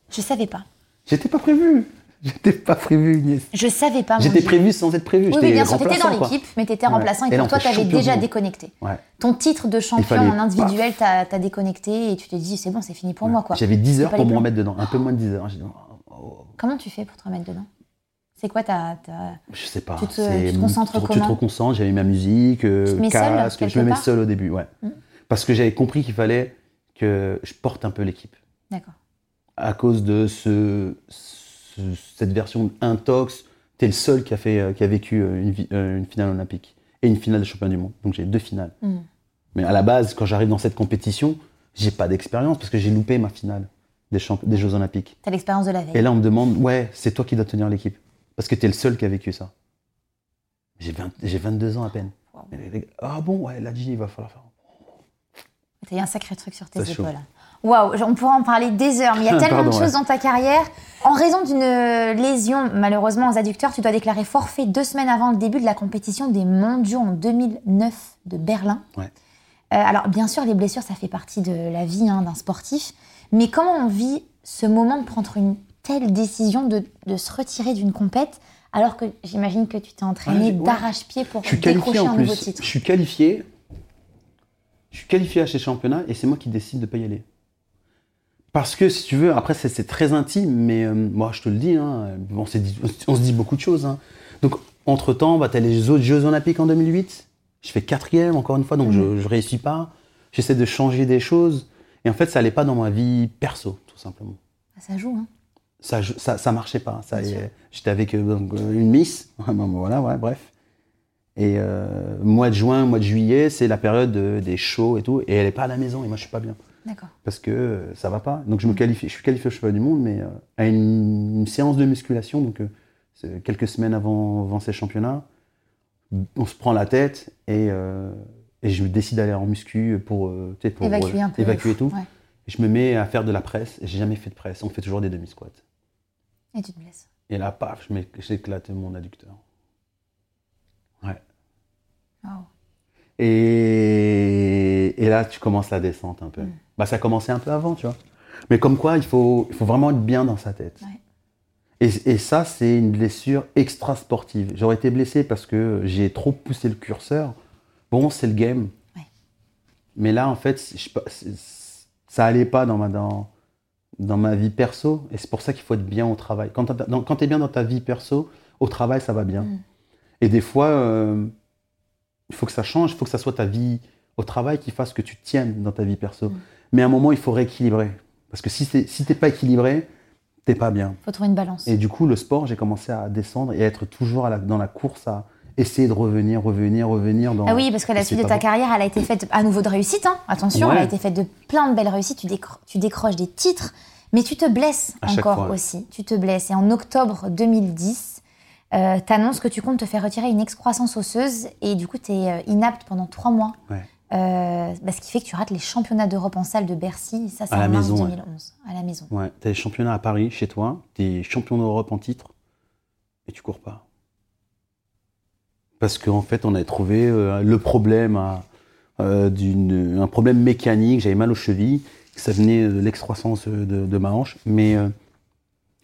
Je savais pas. J'étais pas prévu. J'étais pas prévu, Inès. Je savais pas. J'étais prévu sans être prévu. Oui, oui, bien sûr, t'étais dans l'équipe, mais t'étais Ouais. remplaçant Et pour toi, t'avais déjà déconnecté. Ouais. Ton titre de champion en individuel, t'as t'as déconnecté et tu te dis, c'est bon, c'est fini pour moi, quoi. J'avais 10 C'est heures pour me remettre dedans. Un peu moins de 10 heures. Dit, oh, oh, Comment tu fais pour te remettre dedans? C'est quoi ta. Je sais pas. Tu te- c'est- tu te concentres tu, tu comment? te reconcentres, j'avais ma musique, euh, casque, je me mets seul au début, ouais. Mm. Parce que j'avais compris qu'il fallait que je porte un peu l'équipe. D'accord. À cause de ce, ce- cette version intox, t'es le seul qui a, fait, qui a vécu euh, une, euh, une finale olympique et une finale de championnat du monde. Donc j'ai deux finales. Mm. Mais à la base, quand j'arrive dans cette compétition, j'ai pas d'expérience parce que j'ai loupé ma finale des, Jeux olympiques. T'as l'expérience de la veille. Et là, on me demande, ouais, c'est toi qui dois tenir l'équipe. Parce que tu es le seul qui a vécu ça. J'ai 20 j'ai 22 ans à peine. Wow. Ah bon, ouais, là, il va falloir faire. T'as eu un sacré truc sur tes épaules. Waouh, on pourrait en parler des heures, mais il y a tellement Pardon, de ouais. choses dans ta carrière. En raison d'une lésion, malheureusement, aux adducteurs, tu dois déclarer forfait deux semaines avant le début de la compétition des mondiaux en 2009 de Berlin. Ouais. Euh, alors, bien sûr, les blessures, ça fait partie de la vie hein, d'un sportif. Mais comment on vit ce moment de prendre une telle décision de, de se retirer d'une compète alors que j'imagine que tu t'es entraîné Ouais, d'arrache-pied pour décrocher un nouveau titre? Je suis qualifié. Je suis qualifié à ces championnats et c'est moi qui décide de pas y aller. Parce que si tu veux, après c'est très intime, mais euh, moi je te le dis, hein, on, s'est dit- on se dit beaucoup de choses. hein. Donc entre temps, bah, tu as les autres Jeux Olympiques en 2008. Je fais quatrième encore une fois, donc je, je réussis pas. J'essaie de changer des choses. Et en fait, ça allait pas dans ma vie perso, tout simplement. Ça joue, hein Ça, ça, ça marchait pas. Ça, J'étais avec euh, donc, euh, une Miss. Voilà, ouais, bref. Et euh, mois de juin, mois de juillet, c'est la période des shows et tout. Et elle est pas à la maison et moi je suis pas bien. Parce que euh, ça va pas. Donc je me qualifie, je suis qualifié au championnat du monde, mais euh, à une, une séance de musculation, donc euh, quelques semaines avant, avant ces championnats, on se prend la tête et, euh, et je décide d'aller en muscu pour, euh, pour Évacuer un peu. évacuer tout. Ouais. Et je me mets à faire de la presse. Et j'ai jamais fait de presse. On fait toujours des demi squats. Et tu te blesses. Et là, paf, j'éclate mon adducteur. Ouais. Waouh. Et, et là, tu commences la descente un peu. Mm. Bah, ça commençait un peu avant, tu vois. Mais comme quoi, il faut, il faut vraiment être bien dans sa tête. Ouais. Et, et ça, c'est une blessure extra sportive. J'aurais été blessé parce que j'ai trop poussé le curseur. Bon, c'est le game. Ouais. Mais là, en fait, je ça allait pas dans ma, dans, dans ma vie perso. Et c'est pour ça qu'il faut être bien au travail. Quand tu es bien dans ta vie perso, au travail, ça va bien. Mm. Et des fois, euh, il faut que ça change. Il faut que ça soit ta vie au travail qui fasse que tu tiennes dans ta vie perso. Mm. Mais à un moment, il faut rééquilibrer. Parce que si tu si t'es pas équilibré, t'es pas bien. Faut trouver une balance. Et du coup, le sport, j'ai commencé à descendre et à être toujours à la- dans la course à essayer de revenir, revenir, revenir. Dans... Ah oui, parce que la suite de ta bon. carrière, elle a été faite à nouveau de réussite. Hein. Attention, Ouais. elle a été faite de plein de belles réussites. Tu, décro- tu décroches des titres, mais tu te blesses À encore fois, ouais. aussi. Tu te blesses. Et en octobre 2010, euh, t'annonces que tu comptes te faire retirer une excroissance osseuse et du coup, tu es inapte pendant trois mois. Ouais. Euh, bah, ce qui fait que tu rates les championnats d'Europe en salle de Bercy. Ça, c'est en la mars maison, ouais. 2011. À la maison. Ouais, t'as les championnats à Paris, chez toi, t'es champion d'Europe en titre, et tu cours pas. Parce qu'en fait, on avait trouvé euh, le problème, euh, d'une- un problème mécanique, j'avais mal aux chevilles, ça venait de l'excroissance de, de ma hanche, mais euh,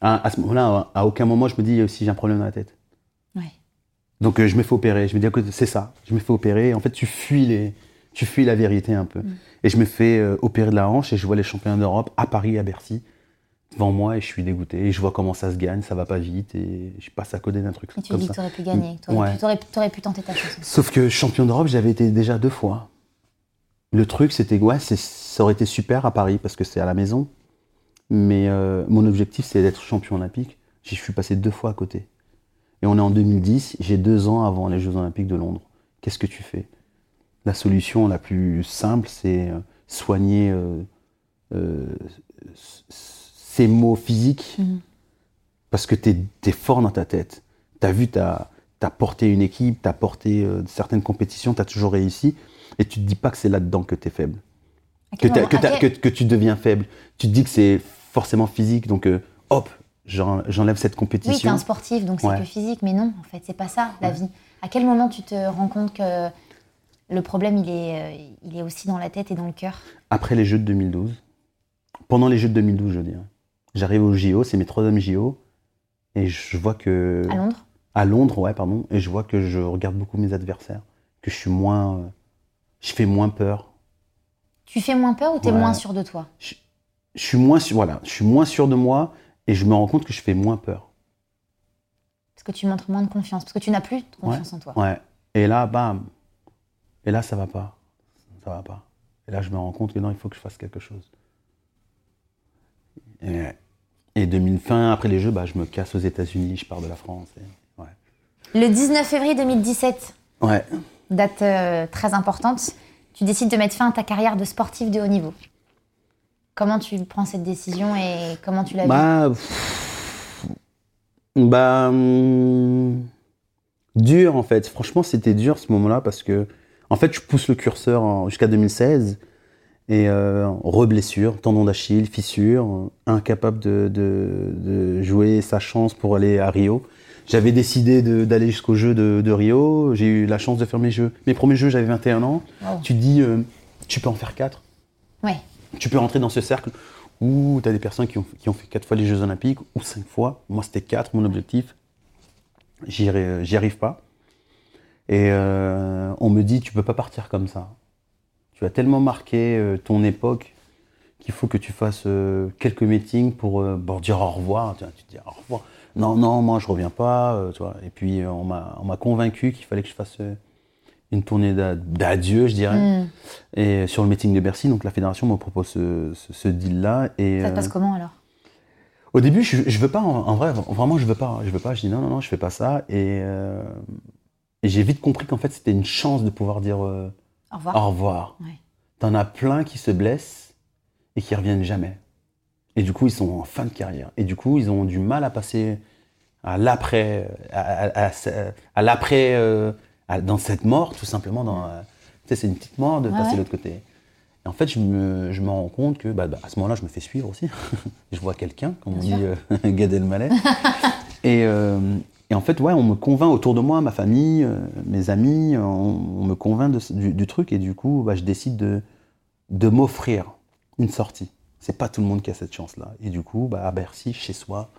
à, à ce moment-là, à aucun moment, je me dis si j'ai un problème dans la tête. Donc euh, je me fais opérer, je me dis c'est ça, je me fais opérer, en fait tu fuis, les, tu fuis la vérité un peu. Mm. Et je me fais euh, opérer de la hanche et je vois les championnats d'Europe à Paris, à Bercy, devant moi et je suis dégoûté. Et je vois comment ça se gagne, ça va pas vite et je passe à côté d'un truc Et tu comme dis que tu aurais pu gagner. Tu aurais, Ouais. pu, tenter ta chance. Sauf que champion d'Europe, j'avais été déjà deux fois. Le truc, c'était, ouais, c'est- ça aurait été super à Paris parce que c'est à la maison. Mais euh, mon objectif, c'est d'être champion olympique. J'y suis passé deux fois à côté. Et on est en 2010, j'ai deux ans avant les Jeux olympiques de Londres. Qu'est-ce que tu fais? La solution la plus simple, c'est euh, soigner euh, euh, ces mots physiques Mhm. parce que tu es, fort dans ta tête. Tu as vu, tu as, porté une équipe, tu as porté euh, certaines compétitions, tu as toujours réussi. Et tu te dis pas que c'est là-dedans que tu es faible, que, moment- que, à t'as- quel- que- que tu deviens faible. Tu te dis que c'est forcément physique, donc hop, j'enlève cette Oui, t'es compétition. un sportif, donc c'est Ouais. que physique, mais non, en fait, c'est pas ça, la vie. À quel moment tu te rends compte que le problème, il est, euh, il est aussi dans la tête et dans le cœur? Après les Jeux de 2012, pendant les Jeux de 2012, je dirais, j'arrive au JO, c'est mes troisième JO, et je vois que. À Londres? À Londres, ouais, pardon. Et je vois que je regarde beaucoup mes adversaires, que je suis moins. euh, je fais moins peur. Tu fais moins peur ou t'es Ouais. moins sûr de toi? Je, je suis moins sûr, voilà, je suis moins sûr de moi et je me rends compte que je fais moins peur. Parce que tu montres moins de confiance, parce que tu n'as plus de confiance en toi. Ouais. Et là, bam. Et là, ça va pas. Ça va pas. Et là, je me rends compte que non, il faut que je fasse quelque chose. Et, et 2020, après les Jeux, bah, je me casse aux États-Unis, je pars de la France. et- ouais. Le 19 février 2017, Ouais. date euh, très importante, tu décides de mettre fin à ta carrière de sportif de haut niveau. Comment tu prends cette décision et comment tu la vis Bah, pff, bah, hum, dur en fait. Franchement, c'était dur ce moment-là parce que, en fait, je pousse le curseur jusqu'à 2016 et euh, reblessure, tendon d'Achille, fissure, incapable de, de- de jouer sa chance pour aller à Rio. J'avais décidé d'aller jusqu'aux Jeux de, de Rio. J'ai eu la chance de faire mes jeux. Mes premiers jeux, j'avais 21 ans. Tu te dis, euh, tu peux en faire 4 Ouais. Tu peux rentrer dans ce cercle où tu as des personnes qui ont, qui ont fait quatre fois les Jeux Olympiques ou cinq fois. Moi, c'était quatre, mon objectif. J'y arri- j'y arrive pas. Et euh, on me dit, tu peux pas partir comme ça. Tu as tellement marqué euh, ton époque qu'il faut que tu fasses euh, quelques meetings pour, dire au revoir. Tu, dis au revoir. Non, non, moi je reviens pas. Et puis on m'a on m'a convaincu qu'il fallait que je fasse une tournée d'a- d'adieu, je dirais. Hmm. Et sur le meeting de Bercy, donc la fédération me propose ce, ce- ce deal-là. Et Ça te euh, passe comment alors? au début, je, je veux pas, en, en vrai, vraiment, je veux pas. Je veux pas. Je dis non, non, non, je fais pas ça. Et, euh, et j'ai vite compris qu'en fait, c'était une chance de pouvoir dire euh, Au revoir. au revoir. Ouais. T'en as plein qui se blessent et qui reviennent jamais. Et du coup, ils sont en fin de carrière. Et du coup, ils ont du mal à passer à l'après, à, à- à- à l'après, euh, dans cette mort, tout simplement. Dans, euh, tu sais, c'est une petite mort de Ouais, passer de l'autre côté. Et en fait, je me, je me rends compte que bah, bah, à ce moment-là, je me fais suivre aussi. je vois quelqu'un, comme on Bien dit euh, Gad Elmaleh. et, euh, et en fait, ouais, on me convainc autour de moi, ma famille, euh, mes amis, on, on me convainc de du, du truc. Et du coup, bah, je décide de, de m'offrir une sortie. C'est pas tout le monde qui a cette chance-là. Et du coup, bah, à Bercy, chez soi,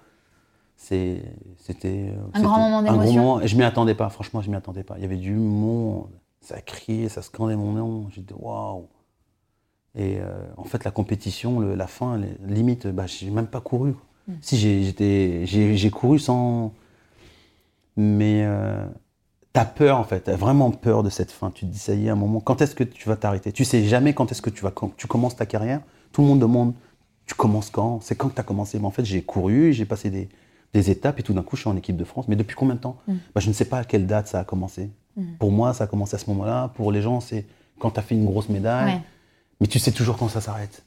c'était euh, Un grand moment d'émotion. je m'y attendais pas. Franchement, je m'y attendais pas. Il y avait du monde. Ça criait, ça scandait mon nom. J'étais waouh. Et euh, en fait, la compétition, le- la fin, les- limite, bah, j'ai même pas couru. Mm. Si j'ai couru sans. Mais euh, t'as peur en fait, t'as vraiment peur de cette fin. Tu te dis ça y est, un moment. Quand est-ce que tu vas t'arrêter? Tu sais jamais quand est-ce que tu vas quand tu commences ta carrière. Tout le monde demande tu commences quand? C'est quand que tu as commencé? Mais en fait, j'ai couru, j'ai passé des, des étapes et tout d'un coup, je suis en équipe de France. Mais depuis combien de temps Mm. bah, Je ne sais pas à quelle date ça a commencé. Mm. Pour moi, ça a commencé à ce moment-là. Pour les gens, c'est quand tu as fait une grosse médaille. Ouais. Mais tu sais toujours quand ça s'arrête.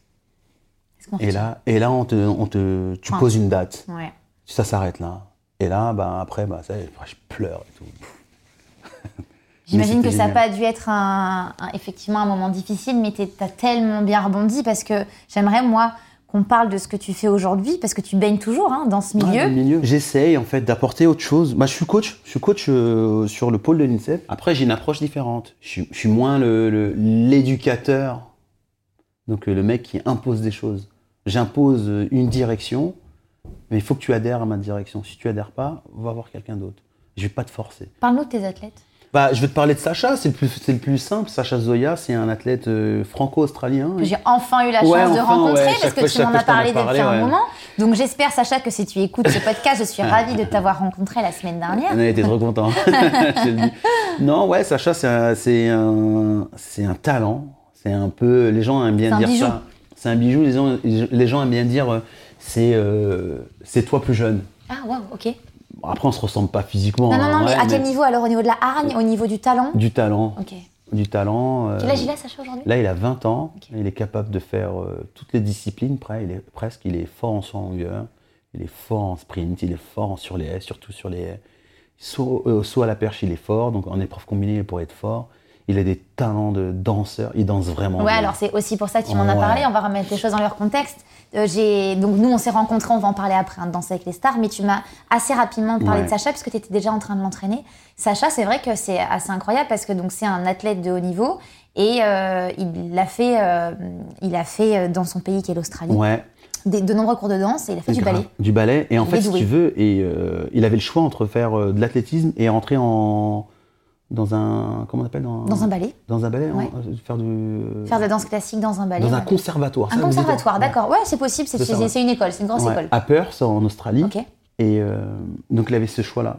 Et là, et là on te, on te, tu poses une date. Ouais. Ça s'arrête là. Et là, bah, après, bah, ça, je pleure et tout. J'imagine que ça n'a pas dû être un, un- effectivement un moment difficile, mais tu as tellement bien rebondi parce que j'aimerais, moi, qu'on parle de ce que tu fais aujourd'hui, parce que tu baignes toujours hein, dans ce milieu. milieu. J'essaye en fait d'apporter autre chose. Bah, je suis coach, je suis coach euh, sur le pôle de l'INSEP. Après, j'ai une approche différente. Je suis, je suis moins le- le- l'éducateur, donc euh, le mec qui impose des choses. J'impose euh, une direction, mais il faut que tu adhères à ma direction. Si tu adhères pas, va voir quelqu'un d'autre. Je vais pas te forcer. Parle-nous de tes athlètes. Bah, je vais te parler de Sacha, c'est le plus, c'est le plus simple. Sacha Zoya, c'est un athlète euh, franco-australien. que j'ai enfin eu la chance Ouais, de enfin, rencontrer ouais, parce que fois- tu m'en as parlé depuis un moment. Donc j'espère, Sacha, que si tu écoutes ce podcast, je suis ravie de t'avoir rencontré la semaine dernière. On a été trop dis. non, ouais, Sacha, c'est un, c'est un, c'est un talent. C'est un peu. Les gens aiment bien dire bijou. ça. C'est un bijou. Les gens, les gens aiment bien dire euh, c'est euh, c'est toi plus jeune. Ah, waouh, ok. Après, on se ressemble pas physiquement. Non, non, non, hein, mais ouais, à quel niveau alors Au niveau de la hargne Au niveau du talent Du talent. Ok. Du talent. euh, Quel âge il a, Sacha, aujourd'hui? Là, il a 20 ans. Il est capable de faire euh, toutes les disciplines. Près, il est, presque. Il est fort en saut en longueur. Il est fort en sprint. Il est fort en- sur les haies, surtout sur les haies. Saut, euh, saut à la perche, il est fort. Donc en épreuve combinée, il pourrait être fort. Il a des talents de danseur. Il danse vraiment Ouais, bien. alors c'est aussi pour ça que tu m'en as Ouais. parlé. On va remettre les choses dans leur contexte. Euh, j'ai donc nous on s'est rencontrés, on va en parler après, hein, de danser avec les stars. Mais tu m'as assez rapidement parlé Ouais. de Sacha puisque tu étais déjà en train de l'entraîner. Sacha, c'est vrai que c'est assez incroyable parce que donc c'est un athlète de haut niveau et euh, il l'a fait, euh, il a fait dans son pays qui est l'Australie Ouais. des- de nombreux cours de danse et il a fait du ballet. Du ballet. Et en Il fait, si tu veux, et, euh, il avait le choix entre faire de l'athlétisme et rentrer en dans un comment on appelle dans, Dans un ballet, dans un ballet, Ouais. euh, faire du faire de la danse classique dans un ballet. dans un ouais. conservatoire. Un conservatoire, d'accord. Ouais, c'est possible. C'est ouais. une école, c'est une grosse école. à Perth, en Australie. Ok. Et euh, donc il avait ce choix-là.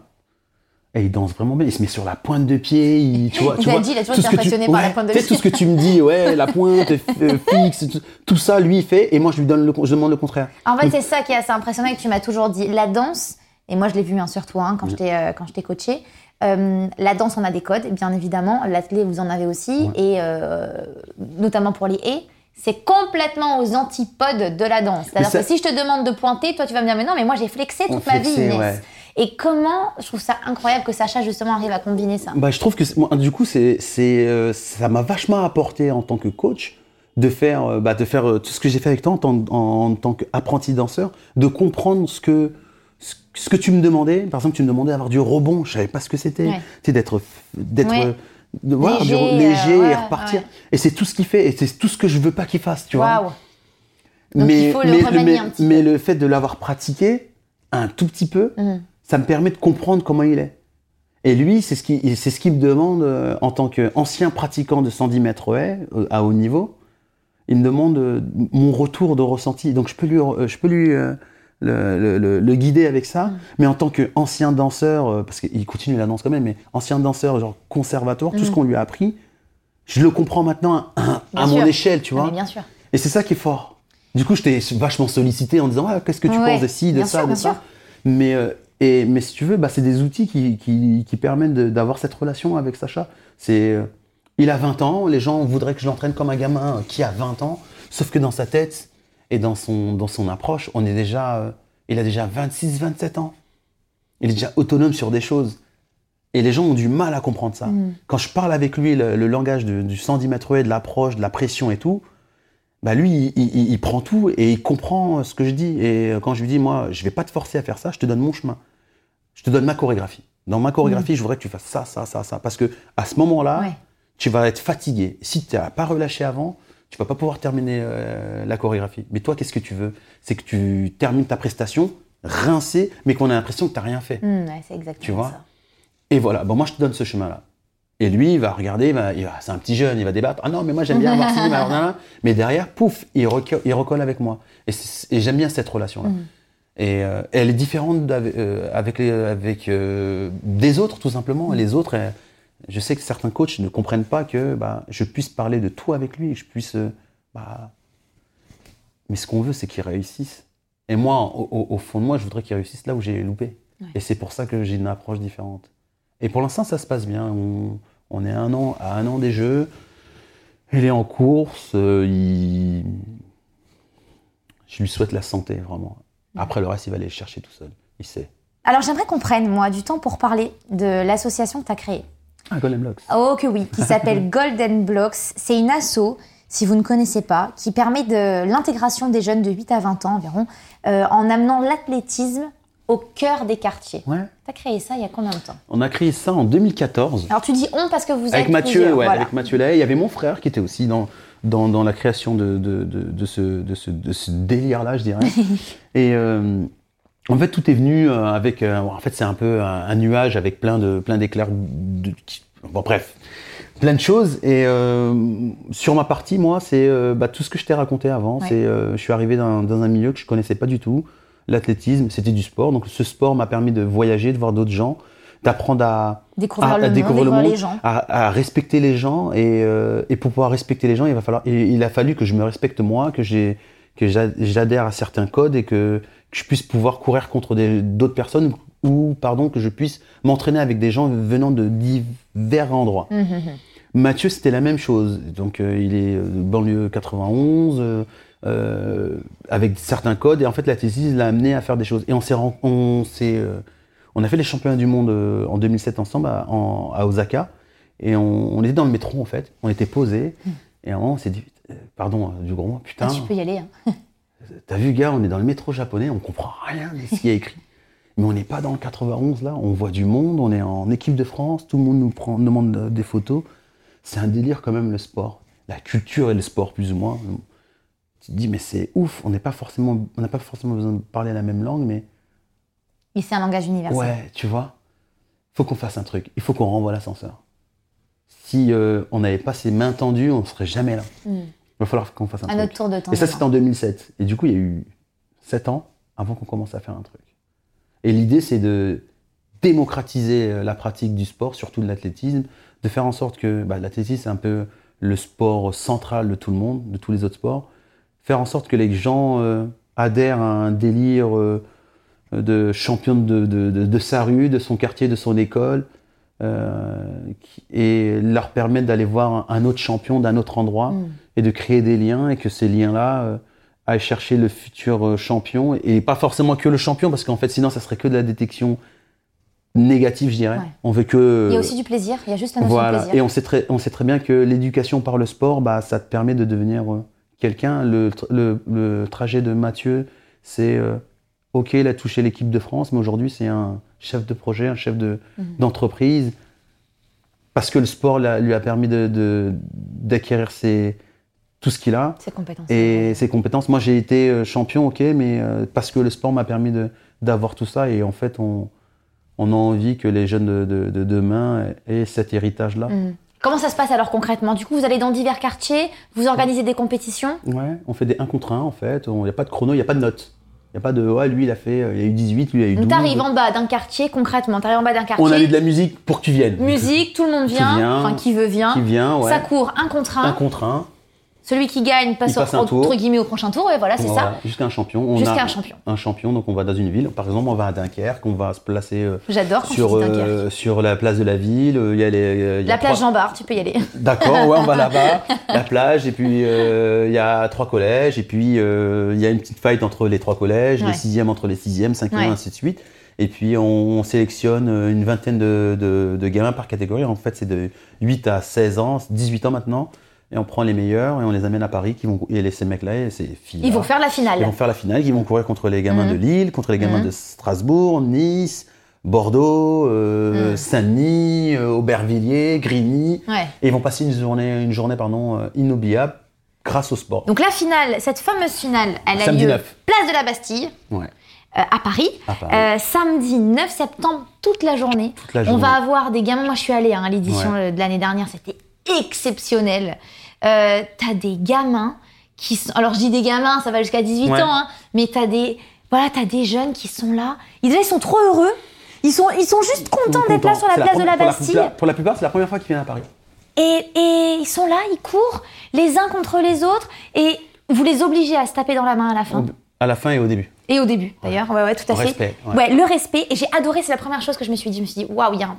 Et il danse vraiment bien. Il se met sur la pointe de pied. Il, tu vois, Il tu vois, dit, il a toujours été tu- par la pointe de tu sais, pied. tout ce que tu me dis, ouais, la pointe euh, fixe, tout, tout ça, lui, il fait. Et moi, je lui donne le, je demande le contraire. En fait, c'est ça qui est assez impressionnant et que tu m'as toujours dit. La danse, et moi je l'ai vu bien sûr toi hein, quand je t'ai euh, quand je t'ai coaché. Euh, la danse, on a des codes, bien évidemment. L'athlète, vous en avez aussi, Ouais. et euh, notamment pour les haies. C'est complètement aux antipodes de la danse. Ça- que si je te demande de pointer, toi tu vas me dire mais non, mais moi j'ai flexé On toute ma vie, flexait, Inès. ouais. Et comment, je trouve ça incroyable que Sacha justement arrive à combiner ça. Bah, je trouve que moi, du coup, c'est, euh, ça m'a vachement apporté en tant que coach de faire, bah, de faire tout ce que j'ai fait avec toi en tant, en, en tant qu'apprenti danseur, de comprendre ce que, ce, que tu me demandais. Par exemple, tu me demandais d'avoir du rebond, je savais pas ce que c'était. Ouais. Tu sais, d'être, d'être, Ouais. euh, de Léger, du re- léger ouais, et repartir. Et c'est tout ce qu'il fait, et c'est tout ce que je veux pas qu'il fasse, tu vois. Donc, il faut le mais, mais- un petit mais le fait de l'avoir pratiqué un tout petit peu, Mhm. ça me permet de comprendre comment il est. Et lui, c'est ce qui, c'est ce qu'il me demande euh, en tant qu'ancien pratiquant de 110 mètres haies euh, à haut niveau. Il me demande euh, mon retour de ressenti. Donc je peux lui, je peux lui le, le- guider avec ça. Mm. Mais en tant qu'ancien danseur, euh, parce qu'il continue la danse quand même, mais ancien danseur, genre conservatoire, tout Mm. ce qu'on lui a appris, je le comprends maintenant à, mon sûr. échelle, tu Ah, vois. mais bien sûr. Et c'est ça qui est fort. Du coup, je t'ai vachement sollicité en disant ah, qu'est-ce que tu Ouais, penses de ci, de bien ça, sûr, de ça. sûr. Mais, euh, et, mais si tu veux, bah, c'est des outils qui, qui, qui permettent d'avoir cette relation avec Sacha. C'est, euh, il a 20 ans, les gens voudraient que je l'entraîne comme un gamin qui a 20 ans, sauf que dans sa tête et dans son, dans son approche, on est déjà, euh, il a déjà 26, 27 ans. Il est déjà autonome sur des choses. Et les gens ont du mal à comprendre ça. Mm. Quand je parle avec lui le, le langage de- du 110 mètres de l'approche, de la pression et tout, bah lui, il, il- il prend tout et il comprend ce que je dis. Et quand je lui dis, moi, je vais pas te forcer à faire ça, je te donne mon chemin. Je te donne ma chorégraphie. Dans ma chorégraphie, je voudrais que tu fasses ça, ça, ça, ça. Parce que à ce moment-là, Ouais. tu vas être fatigué. Si tu n'as pas relâché avant, tu vas pas pouvoir terminer euh, la chorégraphie. Mais toi, qu'est-ce que tu veux? C'est que tu termines ta prestation rincé, mais qu'on a l'impression que tu n'as rien fait. Mm, ouais, c'est exactement Tu vois? ça. Et voilà, bon, moi je te donne ce chemin-là. Et lui, il va regarder, il va- c'est un petit jeune, il va débattre. Ah non, mais moi j'aime bien avoir ci, mais alors. Mais derrière, pouf, il, reco- il recolle avec moi. Et, j'aime bien cette relation-là. Mm. Et euh, elle est différente euh, avec, les, avec euh, des autres, tout simplement. Les autres, je sais que certains coachs ne comprennent pas que bah, je puisse parler de tout avec lui, que je puisse. euh, bah, mais ce qu'on veut, c'est qu'il réussisse. Et moi, au, au- au fond de moi, je voudrais qu'il réussisse là où j'ai loupé. Ouais. Et c'est pour ça que j'ai une approche différente. Et pour l'instant, ça se passe bien. On, on est un an, à un an des Jeux. Il est en course. euh, il... Je lui souhaite la santé, vraiment. Après, le reste, il va aller le chercher tout seul. Il sait. Alors j'aimerais qu'on prenne, moi, du temps pour parler de l'association que tu as créée. Ah, Golden Blocks. Oh que oui, qui s'appelle Golden Blocks. C'est une asso, si vous ne connaissez pas, qui permet de l'intégration des jeunes de 8 à 20 ans environ, euh, en amenant l'athlétisme au cœur des quartiers. Ouais. Tu as créé ça il y a combien de temps? On a créé ça en 2014. Alors tu dis on parce que vous êtes Avec Mathieu, plusieurs, ouais, voilà. avec Mathieu Lay. Il y avait mon frère qui était aussi dans, dans, dans la création de, de, de, de ce, de ce, ce délire-là, je dirais. Et euh, en fait, tout est venu euh, avec. euh, en fait, c'est un peu un, un nuage avec plein de plein d'éclairs. de- Bon, bref, plein de choses. Et euh, sur ma partie, moi, c'est euh, bah, tout ce que je t'ai raconté avant. Ouais. C'est, euh, je suis arrivé dans, dans un milieu que je connaissais pas du tout. L'athlétisme, c'était du sport. Donc, ce sport m'a permis de voyager, de voir d'autres gens, d'apprendre à, Découvrir à- le à monde, découvrir le découvrir monde, les gens. à, à respecter les gens et, euh, et pour pouvoir respecter les gens, il va falloir, il, il a fallu que je me respecte moi, que j'ai, que j'a- j'adhère à certains codes et que, que je puisse pouvoir courir contre d'autres personnes ou pardon que je puisse m'entraîner avec des gens venant de divers endroits. Mhm, mhm. Mathieu, c'était la même chose. Donc, euh, il est euh, banlieue 91, euh, euh, avec certains codes. Et en fait, l'athlétisme l'a amené à faire des choses. Et on s'est, on s'est, euh, on a fait les championnats du monde en 2007 ensemble à, en- à Osaka. Et on, on était dans le métro, en fait. On était posés. Et à un moment, on s'est dit, pardon euh, du gros mot, Ah, putain, tu peux y aller. hein. t'as vu, gars, on est dans le métro japonais, on comprend rien de ce qui est écrit. Mais on n'est pas dans le 91 là, on voit du monde, on est en équipe de France, tout le monde nous prend, demande euh, des photos. C'est un délire quand même le sport. La culture et le sport plus ou moins. Tu te dis mais c'est ouf, on n'est pas forcément, on n'a pas forcément besoin de parler la même langue, mais Et c'est un langage universel. ouais, tu vois, faut qu'on fasse un truc. Il faut qu'on renvoie l'ascenseur. Si euh, on n'avait pas ces mains tendues, on serait jamais là. Mm. Il va falloir qu'on fasse un À truc. notre tour de temps. Et ça, c'était en 2007. Et du coup, il y a eu 7 ans avant qu'on commence à faire un truc. Et l'idée, c'est de démocratiser euh, la pratique du sport, surtout de l'athlétisme, de faire en sorte que bah, l'athlétisme, c'est un peu le sport central de tout le monde, de tous les autres sports. Faire en sorte que les gens euh, adhèrent à un délire euh, de champion de, de- de- de sa rue, de son quartier, de son école, et leur permettre d'aller voir un, autre champion d'un autre endroit Mm. et de créer des liens et que ces liens-là euh, aillent chercher le futur euh, champion et pas forcément que le champion parce qu'en fait sinon ça serait que de la détection négative je dirais. Ouais. On veut que Il y a aussi du plaisir. Il y a juste la notion de voilà plaisir. et on sait très on sait très bien que l'éducation par le sport bah ça te permet de devenir euh, quelqu'un le, le, le trajet de Mathieu c'est euh, OK, il a touché l'équipe de France mais aujourd'hui c'est un chef de projet, un chef de Mhm. d'entreprise parce que le sport lui a permis de- de d'acquérir tout ce qu'il a Ses compétences. et ses compétences. Moi, j'ai été euh, champion, ok, mais euh, parce que le sport m'a permis de- d'avoir tout ça. Et en fait, on, on a envie que les jeunes de, de- de demain aient cet héritage-là. Mm. Comment ça se passe alors concrètement? Du coup, vous allez dans divers quartiers, vous organisez des compétitions? Ouais, on fait des 1 contre 1, en fait. Il n'y a pas de chrono, il n'y a pas de note. Il n'y a pas de, ouais, lui, il a fait, euh, il a eu 18, lui, il a eu 12. Donc t'arrives en bas d'un quartier, concrètement, t'arrives en bas d'un quartier. On a mis de la musique pour que tu viennes. Musique, tout le monde vient, enfin qui veut vient. Qui vient, ouais. Ça court un contre un. Un contre 1. Celui qui gagne passe, passe au- entre guillemets au prochain tour, et voilà, c'est Voilà, ça. Jusqu'à un champion. On Jusqu'à a un champion. Un champion, donc on va dans une ville. Par exemple, on va à Dunkerque, on va se placer euh, J'adore sur, euh, sur la place de la ville. euh, Il y a les, il y a La plage Jean Bart, tu peux y aller. D'accord, ouais, on va là-bas, la plage, et puis euh, il y a trois collèges, et puis euh, il y a une petite fight entre les trois collèges, Ouais. les sixièmes entre les sixièmes, cinquièmes, Ouais. ainsi de suite. Et puis on, sélectionne une vingtaine de, de- de gamins par catégorie. En fait, c'est de 8 à 16 ans, 18 ans maintenant. Et on prend les meilleurs et on les amène à Paris. Qui vont, et les, ces mecs-là et ces filles Ils vont faire la finale. ils vont faire la finale, ils vont courir contre les gamins Mhm. de Lille, contre les gamins Mhm. de Strasbourg, Nice, Bordeaux, euh, Mhm. Saint-Denis, euh, Aubervilliers, Grigny. Ouais. Et ils vont passer une journée, une journée pardon, euh, inoubliable grâce au sport. Donc la finale, cette fameuse finale, elle a Samedi lieu 9. place de la Bastille, Ouais, euh, à Paris. à Paris. Euh, samedi 9 septembre, toute la journée. Toute la On va avoir des gamins. Moi, je suis allée hein, à l'édition Ouais. de l'année dernière, c'était exceptionnel. Euh, t'as des gamins qui sont. Alors, je dis des gamins, ça va jusqu'à 18 Ouais. ans, hein, mais t'as des. Voilà, t'as des jeunes qui sont là. Ils, ils sont trop heureux. Ils sont, ils sont juste contents d'être là sur la place de la pour Bastille. pour la plupart, c'est la première fois qu'ils viennent à Paris. Et, et ils sont là, ils courent les uns contre les autres. Et vous les obligez à se taper dans la main à la fin. À la fin et au début. Et au début, d'ailleurs. Ouais, ouais, tout à fait. Respect. ouais. Ouais, le respect. Et j'ai adoré, c'est la première chose que je me suis dit. Je me suis dit, waouh, il y a un.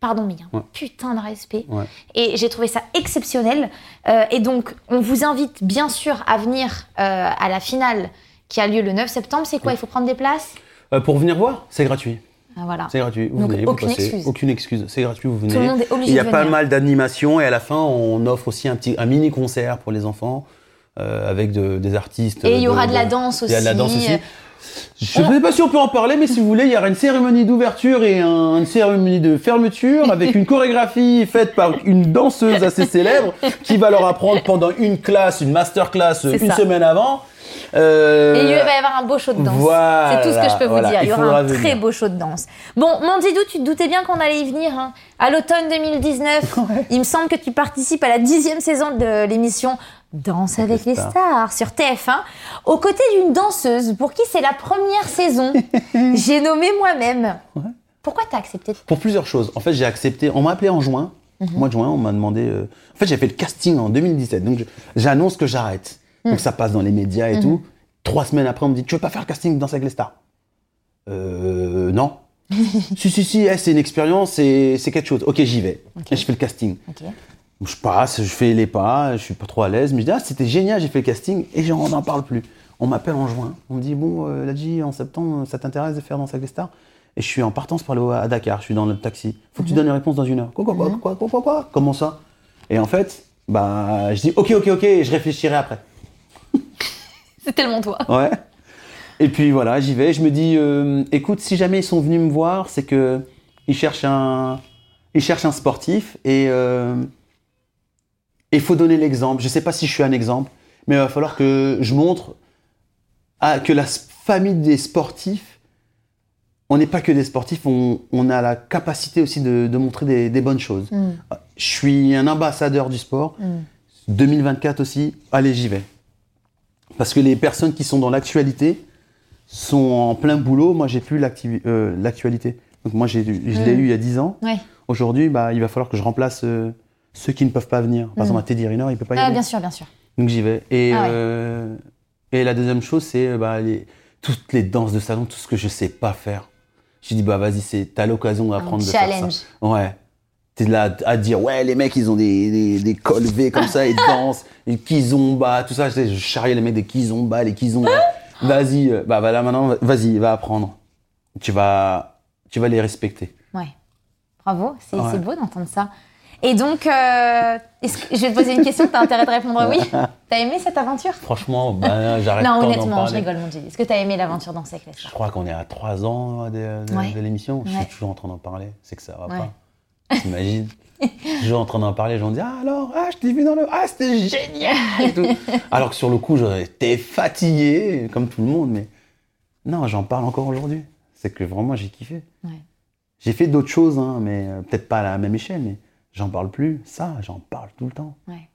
Pardon, mais il y a un Ouais. putain de respect. Ouais. Et j'ai trouvé ça exceptionnel. Euh, et donc, on vous invite bien sûr à venir euh, à la finale qui a lieu le 9 septembre. C'est quoi? Il faut prendre des places? Euh, pour venir voir, c'est gratuit. Ah, Voilà. C'est gratuit. Vous Donc, venez, vous aucune passez. excuse. Aucune excuse. C'est gratuit, vous venez. Tout le monde est obligé Il y a de pas venir. mal d'animations et à la fin, on offre aussi un petit un mini concert pour les enfants avec de- des artistes. Et il y aura de la danse Il y a de la danse aussi. Je ne sais pas si on peut en parler, mais si vous voulez, il y aura une cérémonie d'ouverture et un- une cérémonie de fermeture avec une chorégraphie faite par une danseuse assez célèbre qui va leur apprendre pendant une classe, une masterclass une ça. semaine avant. Euh, Et il va y avoir un beau show de danse. voilà, c'est tout ce que je peux vous dire. Il y aura un très beau show de danse. Bon, mon Didou, tu te doutais bien qu'on allait y venir. hein. À l'automne 2019, il me semble que tu participes à la dixième saison de l'émission Danse avec les stars. stars sur TF1, aux côtés d'une danseuse pour qui c'est la première saison. J'ai nommé moi-même Pourquoi t'as accepté Pour plusieurs choses. En fait, j'ai accepté. On m'a appelé en juin. Mhm. Mois de juin, on m'a demandé. euh, En fait, j'ai fait le casting en 2017. Donc, j'annonce que j'arrête. Mhm. Donc, ça passe dans les médias et tout. Trois semaines après, on me dit Tu veux pas faire le casting dans avec les stars Euh. Non. si, si, si, eh, c'est une expérience, c'est c'est quelque chose. Ok, j'y vais. Et je fais le casting. Ok. Je passe, je fais les pas, je suis pas trop à l'aise, mais je dis, ah, c'était génial, j'ai fait le casting, et j'en- on n'en parle plus. On m'appelle en juin, on me dit, bon, euh, Ladji, en septembre, ça t'intéresse de faire dans avec les stars? Et je suis en partance pour aller à Dakar, je suis dans le taxi. Faut que tu donnes une réponse dans une heure. Quoi, quoi, quoi, quoi, quoi, quoi, quoi Comment ça? Et en fait, bah, je dis, ok, ok, ok, et je réfléchirai après. C'est tellement toi. Ouais. Et puis voilà, j'y vais. Je me dis, euh, écoute, si jamais ils sont venus me voir, c'est que ils cherchent un, ils cherchent un sportif et euh, il faut donner l'exemple. Je sais pas si je suis un exemple, mais il va falloir que je montre à- que la famille des sportifs, on n'est pas que des sportifs, on, on a la capacité aussi de, de montrer des, des bonnes choses. Mm. Je suis un ambassadeur du sport. 2024 aussi, allez, j'y vais. Parce que les personnes qui sont dans l'actualité sont en plein boulot. Moi, j'ai plus euh, l'actualité. Donc moi, j'ai, je l'ai eu il y a 10 ans. Ouais. Aujourd'hui, bah, il va falloir que je remplace euh, ceux qui ne peuvent pas venir. Par exemple, à Teddy Riner, il peut pas y Ah, aller. bien sûr, bien sûr. Donc j'y vais. Et, Ah ouais. euh, et la deuxième chose, c'est euh, bah, les- toutes les danses de salon, tout ce que je sais pas faire. J'ai dit, bah vas-y, c'est, t'as l'occasion d'apprendre de faire challenge. ça. Ouais. T'es là à dire, ouais, les mecs, ils ont des, des, des cols V comme ça, ils dansent, les kizomba, tout ça. Je, je charriais les mecs des kizomba, les kizomba. Vas-y, euh, bah voilà, maintenant, vas-y, va apprendre. Tu vas, tu vas les respecter. Ouais. Bravo, c'est Ouais. c'est beau d'entendre ça. Et donc, euh, que- je vais te poser une question, t'as intérêt de répondre oui. T'as aimé cette aventure? Franchement, bah, j'arrête Non, honnêtement, je rigole, mon Dieu. Est-ce que t'as aimé l'aventure dans Sec Je crois qu'on est à 3 ans de, de- Ouais. de l'émission. Je Ouais. suis toujours en train d'en parler. C'est que ça va Ouais. pas. T'imagines Toujours en train d'en parler. Gens disent Ah, alors, ah, je t'ai vu dans le. Ah, c'était génial et tout. Alors que sur le coup, été fatigué, comme tout le monde. Mais non, j'en parle encore aujourd'hui. C'est que vraiment, j'ai kiffé. J'ai fait d'autres choses, hein, mais euh, peut-être pas à la même échelle. Mais j'en parle plus. Ça, j'en parle tout le temps. Ouais.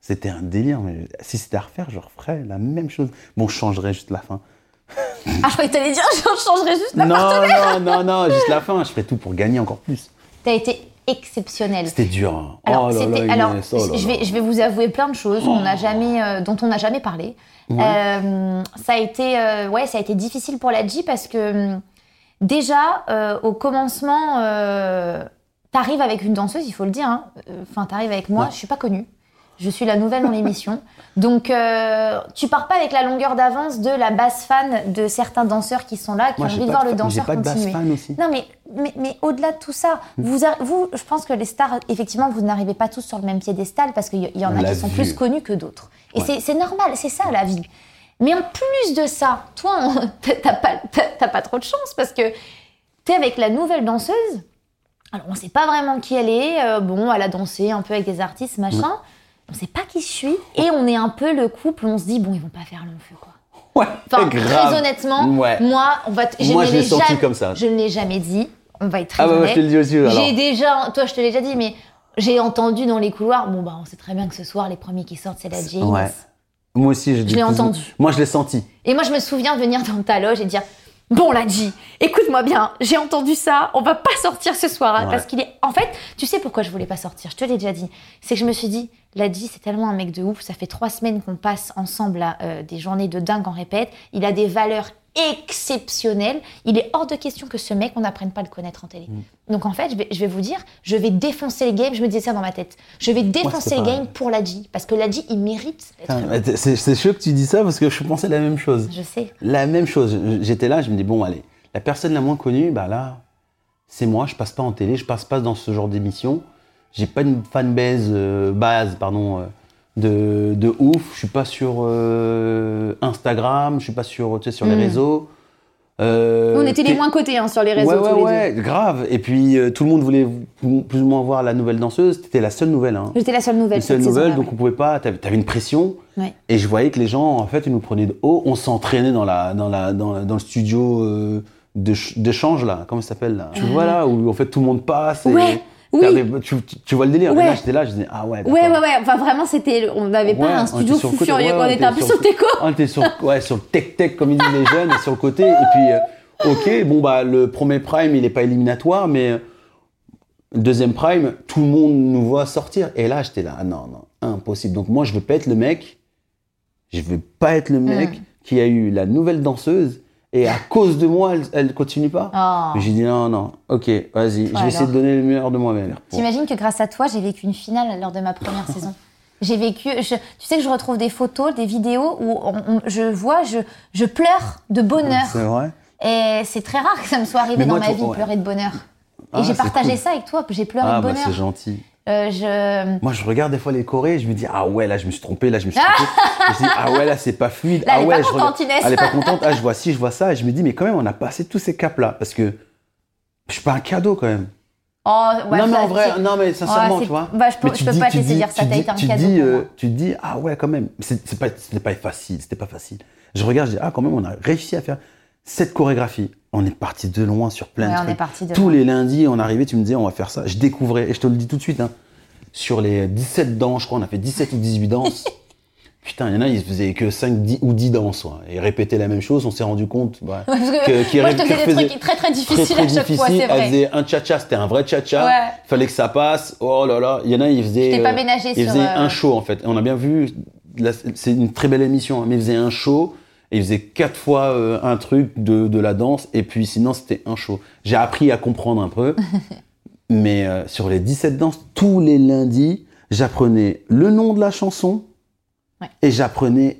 C'était un délire. Mais si c'était à refaire, je referais la même chose. Bon, je changerais juste la fin. Ah, je t'allais dire, je changerais juste la non, non, non, non, juste la fin. Je ferais tout pour gagner encore plus. T'as été exceptionnel. C'était dur. hein. Alors, oh là c'était- là, alors, Inès, oh là je, vais, je vais vous avouer plein de choses jamais, euh, dont on n'a jamais parlé. Euh, ça, a été, euh, ouais, ça a été difficile pour la J parce que hum, déjà, au commencement, t'arrives avec une danseuse, il faut le dire. hein. Euh, Enfin, t'arrives avec moi, Ouais. je suis pas connue. Je suis la nouvelle dans l'émission. Donc, euh, tu pars pas avec la longueur d'avance de la basse fan de certains danseurs qui sont là, qui Moi, ont envie de voir le danseur de continuer. fan aussi. Non, mais, mais, mais au-delà de tout ça, Hmm. vous, je pense que les stars, effectivement, vous n'arrivez pas tous sur le même piédestal parce qu'il y, y en On a qui sont vu. plus connus que d'autres. Et Ouais. c'est- normal, c'est ça la vie. Mais en plus de ça, toi, t'as pas, pas trop de chance parce que t'es avec la nouvelle danseuse. Alors, on sait pas vraiment qui elle est. euh, bon, elle a dansé un peu avec des artistes, machin. On sait pas qui je suis. Et on est un peu le couple, on se dit, bon, ils vont pas faire long feu, quoi. Ouais, Enfin, grave. très honnêtement, Ouais. moi, on va t- Moi, ne je l'ai l'ai senti jamais- comme ça. Je ne l'ai jamais dit. On va être très Ah bah, moi, honnête. je te le dis aussi, alors. J'ai déjà, toi, je te l'ai déjà dit, mais j'ai entendu dans les couloirs. Bon, bah, on sait très bien que ce soir, les premiers qui sortent, c'est la James. Ouais. Moi aussi, je, dis l'ai plus- entendu. Moi, je l'ai senti. Et moi, je me souviens de venir dans ta loge et dire. Bon, Ladji, écoute-moi bien, j'ai entendu ça, on va pas sortir ce soir. hein, Ouais. Parce qu'il est. En fait, tu sais pourquoi je voulais pas sortir, je te l'ai déjà dit. C'est que je me suis dit, Ladji, c'est tellement un mec de ouf, ça fait trois semaines qu'on passe ensemble euh, des journées de dingue en répète. Il a des valeurs exceptionnelles. Il est hors de question que ce mec, on n'apprenne pas à le connaître en télé. Mm. Donc en fait, je vais, je vais vous dire, je vais défoncer les games, je me disais ça dans ma tête. Je vais défoncer les games pour Ladji, parce que Ladji, il mérite c'est chaud que tu dis ça parce que je pensais la même chose. Je sais. La même chose. J'étais là, je me dis, bon, allez, la personne la moins connue, bah là, c'est moi, je passe pas en télé, je passe pas dans ce genre d'émission. J'ai pas une fanbase, euh, base, pardon, euh, de, de ouf. Je suis pas sur euh, Instagram, je suis pas sur, tu sais, sur les Mm. réseaux. Euh, On était les moins cotés hein, sur les réseaux ouais, tous ouais, les ouais, grave. Et puis, euh, tout le monde voulait plus ou moins voir la nouvelle danseuse. C'était la seule nouvelle. Hein. J'étais la seule nouvelle. La seule nouvelle, donc on pouvait pas. T'avais avais une pression. Ouais. Et je voyais que les gens, en fait, ils nous prenaient de haut. On s'entraînait dans, la, dans, la, dans, la- dans le studio euh, d'échange, là. Comment ça s'appelle, là? Tu vois, là, où en fait tout le monde passe. Et Ouais, oui. Tu, vois le délire. Ouais. là, j'étais là, je disais, ah ouais. Ouais, ouais, ouais. Enfin, vraiment, c'était. On n'avait pas Ouais, un studio le fou furieux. on était un peu sur tes côtes. On était sur, ouais, sur le tech-tech, comme ils disent les jeunes, sur le côté. Et puis, euh, ok, bon bah le premier prime il est pas éliminatoire, mais le deuxième prime, tout le monde nous voit sortir. Et là j'étais là, ah non, non, impossible. Donc moi je veux pas être le mec, je veux pas être le mec Mm. qui a eu la nouvelle danseuse et à cause de moi elle, elle continue pas. Oh. J'ai dit non, non, ok, vas-y, je vais essayer de donner le meilleur de moi-même. T'imagines que grâce à toi, j'ai vécu une finale lors de ma première saison. J'ai vécu. je- tu sais que je retrouve des photos, des vidéos où on- on- je vois, je, je pleure de bonheur. C'est vrai Et c'est très rare que ça me soit arrivé dans ma vie, ouais. pleurer de bonheur. Et Ah, j'ai partagé cool. ça avec toi, j'ai pleuré Ah de bah bonheur. c'est gentil. Euh, je... Moi, je regarde des fois les chorés, je me dis ah ouais là je me suis trompé, là je me suis trompé. je dis ah ouais là c'est pas fluide. Là, ah elle est ouais pas je contente, regarde-. Elle est pas contente. Ah je vois ci, je vois ça et je me dis mais quand même on a passé tous ces caps là parce que je suis pas un cadeau quand même. Oh, ouais, non mais en vrai, non mais sincèrement Ouais, tu vois. bah, je peux- Mais je tu peux dis- pas te dire ça, t'as été un tu cadeau dis, euh. Tu te dis ah ouais quand même. C'est pas pas facile, c'était pas facile. Je regarde, je dis ah quand même on a réussi à faire cette chorégraphie. On est parti de loin sur plein Ouais, de on trucs. est parti de Tous loin. les lundis, on arrivait, tu me disais, on va faire ça. Je découvrais, et je te le dis tout de suite, hein, sur les 17 danses, je crois, on a fait 17 ou 18 danses. Putain, il y en a, ils faisaient que 5 10 ou 10 danses. ouais. Et répétaient la même chose, on s'est rendu compte. ouais, Ouais, que qui moi, je te faisais des trucs très très très, difficiles très à chaque fois, difficile. Elle vrai. faisait un cha-cha, c'était un vrai cha-cha. Ouais. Fallait que ça passe. Oh là là. Il y en a, ils faisaient. T'ai pas euh, ménagé ils sur, faisaient euh, un show, en fait. Et on a bien vu. C'est une très belle émission, hein, mais ils faisaient un show. Et ils faisaient quatre fois euh, un truc de, de la danse. Et puis sinon, c'était un show. J'ai appris à comprendre un peu. mais euh, sur les 17 danses, tous les lundis, j'apprenais le nom de la chanson. Ouais. Et j'apprenais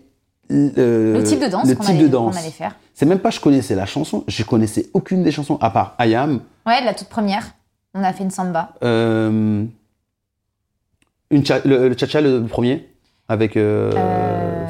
le, Le type de danse le qu'on type allait, de qu'on danse. allait faire. C'est même pas je connaissais la chanson, je connaissais aucune des chansons, à part I Am, Ouais, la toute première. On a fait une samba. euh, une cha- le, le cha-cha, le premier, avec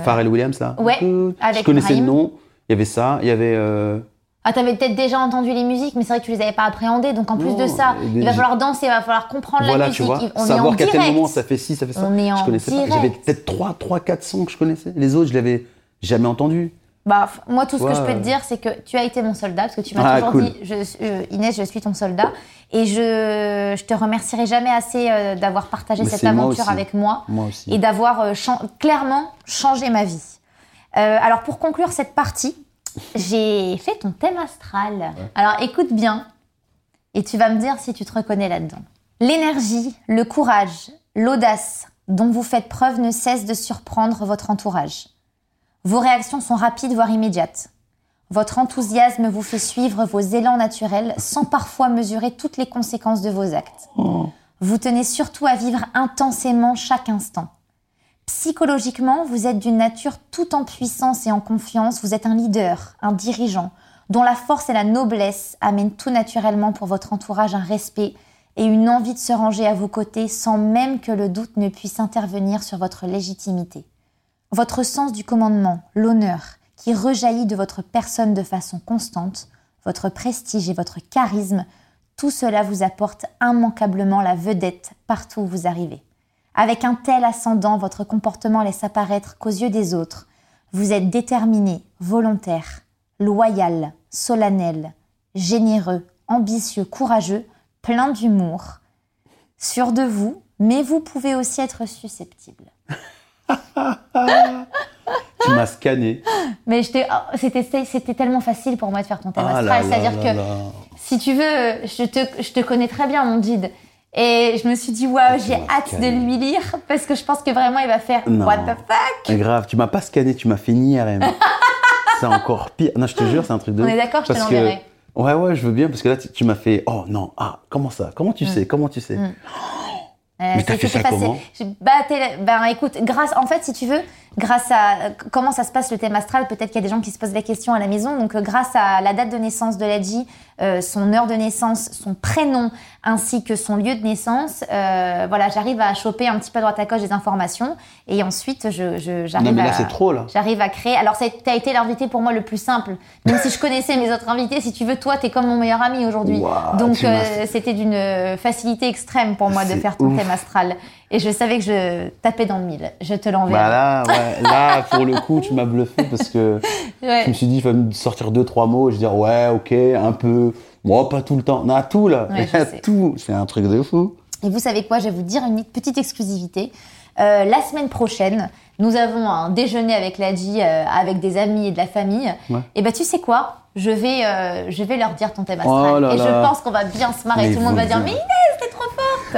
Pharrell Williams, là. ouais, je avec connaissais Brahim. le nom, il y avait ça, il y avait... euh, Ah, t'avais peut-être déjà entendu les musiques, mais c'est vrai que tu les avais pas appréhendées. Donc en plus de ça, il va falloir danser, il va falloir comprendre voilà, la musique. tu vois, on savoir qu'à direct. moment ça fait ci, ça fait ça. On est en je connaissais pas. direct. J'avais peut-être 3, 3, 4 sons que je connaissais. Les autres, je l'avais jamais entendu. Bah, moi, tout ce que je peux te dire, c'est que tu as été mon soldat, parce que tu m'as Ah, toujours cool. dit, je, je- Inès, je suis ton soldat. Et je, je te remercierai jamais assez euh, d'avoir partagé Mais cette moi aventure avec moi et d'avoir euh, clairement changé ma vie. Euh, alors, pour conclure cette partie, j'ai fait ton thème astral. Alors, écoute bien, et tu vas me dire si tu te reconnais là-dedans. L'énergie, le courage, l'audace dont vous faites preuve ne cesse de surprendre votre entourage. Vos réactions sont rapides, voire immédiates. Votre enthousiasme vous fait suivre vos élans naturels sans parfois mesurer toutes les conséquences de vos actes. Vous tenez surtout à vivre intensément chaque instant. Psychologiquement, vous êtes d'une nature tout en puissance et en confiance. Vous êtes un leader, un dirigeant, dont la force et la noblesse amènent tout naturellement pour votre entourage un respect et une envie de se ranger à vos côtés sans même que le doute ne puisse intervenir sur votre légitimité. Votre sens du commandement, l'honneur, qui rejaillit de votre personne de façon constante, votre prestige et votre charisme, tout cela vous apporte immanquablement la vedette partout où vous arrivez. Avec un tel ascendant, votre comportement laisse apparaître qu'aux yeux des autres, vous êtes déterminé, volontaire, loyal, solennel, généreux, ambitieux, courageux, plein d'humour, sûr de vous, mais vous pouvez aussi être susceptible. Tu m'as scanné. Mais oh, c'était tellement facile pour moi de faire ton thème Ah astral. C'est-à-dire que là. si tu veux, je te, je te connais très bien, mon guide. Et je me suis dit, waouh, j'ai hâte de lui lire parce que je pense que vraiment il va faire Non. What the fuck? C'est grave, tu m'as pas scanné, tu m'as fait une IRM. c'est encore pire. Non, je te jure, c'est un truc de On est d'accord, je te que- l'enverrai. Ouais, ouais, je veux bien, parce que là, tu, tu m'as fait, oh non, ah, comment ça? Comment tu sais? Comment tu sais? Mm. Euh, Mais t'as fait ça comment bah, ben écoute, grâce, en fait, si tu veux, grâce à comment ça se passe le thème astral, peut-être qu'il y a des gens qui se posent la question à la maison. Donc, euh, grâce à la date de naissance de Ladji, euh, son heure de naissance, son prénom, ainsi que son lieu de naissance, euh, voilà, j'arrive à choper un petit peu à droite à gauche des informations, et ensuite, je, je- j'arrive Non, mais là, à- c'est trop, là. J'arrive à créer. Alors, ça a été l'invité pour moi le plus simple. Même si je connaissais mes autres invités, si tu veux, toi, t'es comme mon meilleur ami aujourd'hui. Donc, euh, c'était d'une facilité extrême pour moi de faire ton ouf. thème astral. Et je savais que je tapais dans le mille. Je te l'enverrai. Bah là, ouais, là, pour le coup, tu m'as bluffé parce que Ouais. je me suis dit, il va me sortir deux, trois mots et je vais dire, ouais, ok, un peu. Moi, pas tout le temps. Non, tout, là. Ouais, tout. C'est un truc de fou. Et vous savez quoi? Je vais vous dire une petite exclusivité. Euh, la semaine prochaine, nous avons un déjeuner avec Ladji, euh, avec des amis et de la famille. Ouais. Et bah, tu sais quoi? Je vais, euh, je vais leur dire ton thème astral. Oh là et je pense qu'on va bien se marrer. Mais Tout le monde va dire, dites- mais Inès.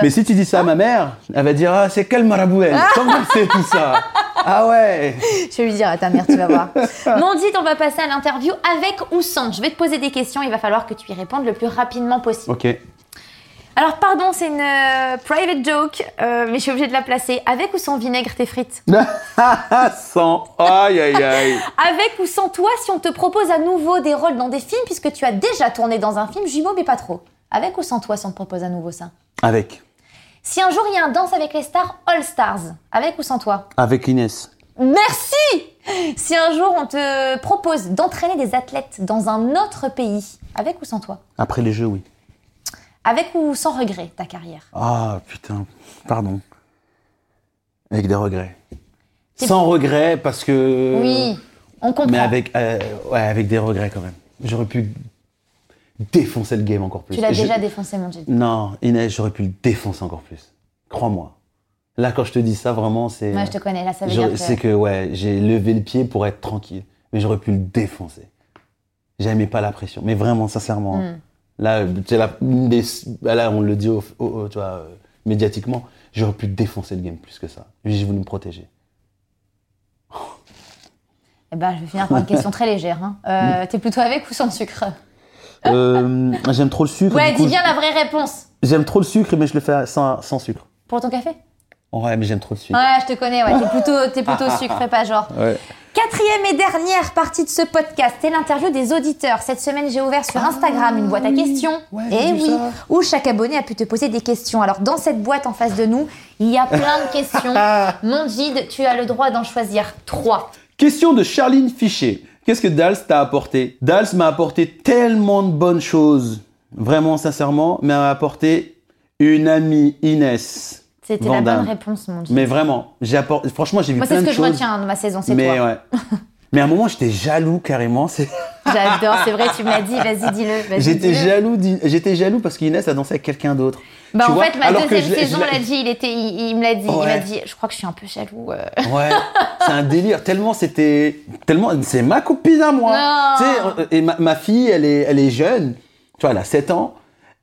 Mais si tu dis ça à ma mère, elle va dire Ah, c'est quel marabout elle Comment c'est tout ça Ah ouais Je vais lui dire à ta mère, tu vas voir. Mondit, on va passer à l'interview avec ou sans. Je vais te poser des questions, il va falloir que tu y répondes le plus rapidement possible. Ok. Alors, pardon, c'est une euh, private joke, euh, mais je suis obligée de la placer. Avec ou sans vinaigre tes frites? Sans. Aïe aïe aïe. Avec ou sans toi si on te propose à nouveau des rôles dans des films, puisque tu as déjà tourné dans un film jumeau, mais pas trop. Avec ou sans toi si on te propose à nouveau ça Avec. Si un jour il y a un Danse avec les stars All Stars, avec ou sans toi Avec Inès. Merci Si un jour on te propose d'entraîner des athlètes dans un autre pays, avec ou sans toi Après les jeux, oui. Avec ou sans regret ta carrière Ah putain, pardon. Avec des regrets. Sans regrets parce que. Oui, on comprend. Mais avec, euh, ouais, avec des regrets quand même. J'aurais pu défoncer le game encore plus. Tu l'as je- déjà défoncé, mon Dieu. Non, Inès, j'aurais pu le défoncer encore plus. Crois-moi. Là, quand je te dis ça, vraiment, c'est. Moi, je te connais, là, ça veut dire que... C'est que, ouais, j'ai levé le pied pour être tranquille. Mais j'aurais pu le défoncer. J'aimais pas la pression. Mais vraiment, sincèrement. hein. Hmm. Là, c'est la, bah là, on le dit au- au- au- tu vois, euh, médiatiquement. J'aurais pu défoncer le game plus que ça. J'ai voulu me protéger. Eh ben, je vais finir par une question très légère. Hein. Euh, T'es plutôt avec ou sans sucre? Euh, j'aime trop le sucre. Ouais, dis bien la vraie réponse. J'aime trop le sucre, mais je le fais sans, sans sucre. Pour ton café? Ouais, mais j'aime trop le sucre. Ouais, je te connais, ouais. T'es plutôt, t'es plutôt sucre, fais pas genre. Ouais. Quatrième et dernière partie de ce podcast, c'est l'interview des auditeurs. Cette semaine, j'ai ouvert sur Instagram une boîte à questions. Ah Ouais, et vu oui, ça. où chaque abonné a pu te poser des questions. Alors, dans cette boîte en face de nous, il y a plein de questions. Mon guide, tu as le droit d'en choisir trois. Question de Charline Fichet. Qu'est-ce que Dals t'a apporté? Dals m'a apporté tellement de bonnes choses, vraiment sincèrement, mais m'a apporté une amie Inès. C'était la bonne réponse, mon guide. Mais vraiment, j'ai apporté. Franchement, j'ai vu Moi, c'est plein ce de que je choses. retiens de ma saison, c'est mais toi. ouais. mais à un moment, j'étais jaloux carrément. c'est- J'adore, c'est vrai, tu me l'as dit, vas-y, dis-le. vas-y, J'étais jaloux. J'étais jaloux parce qu'Inès a dansé avec quelqu'un d'autre. Bah, Tu en vois fait, ma Alors deuxième saison, l'a dit, il, était, il, il me l'a dit. Il m'a dit, je crois que je suis un peu jaloux. euh. Ouais, c'est un délire. Tellement c'était, tellement c'est ma copine à moi. Non. Tu sais, euh, et ma, ma fille, elle est, elle est jeune. Tu vois, elle a 7 ans.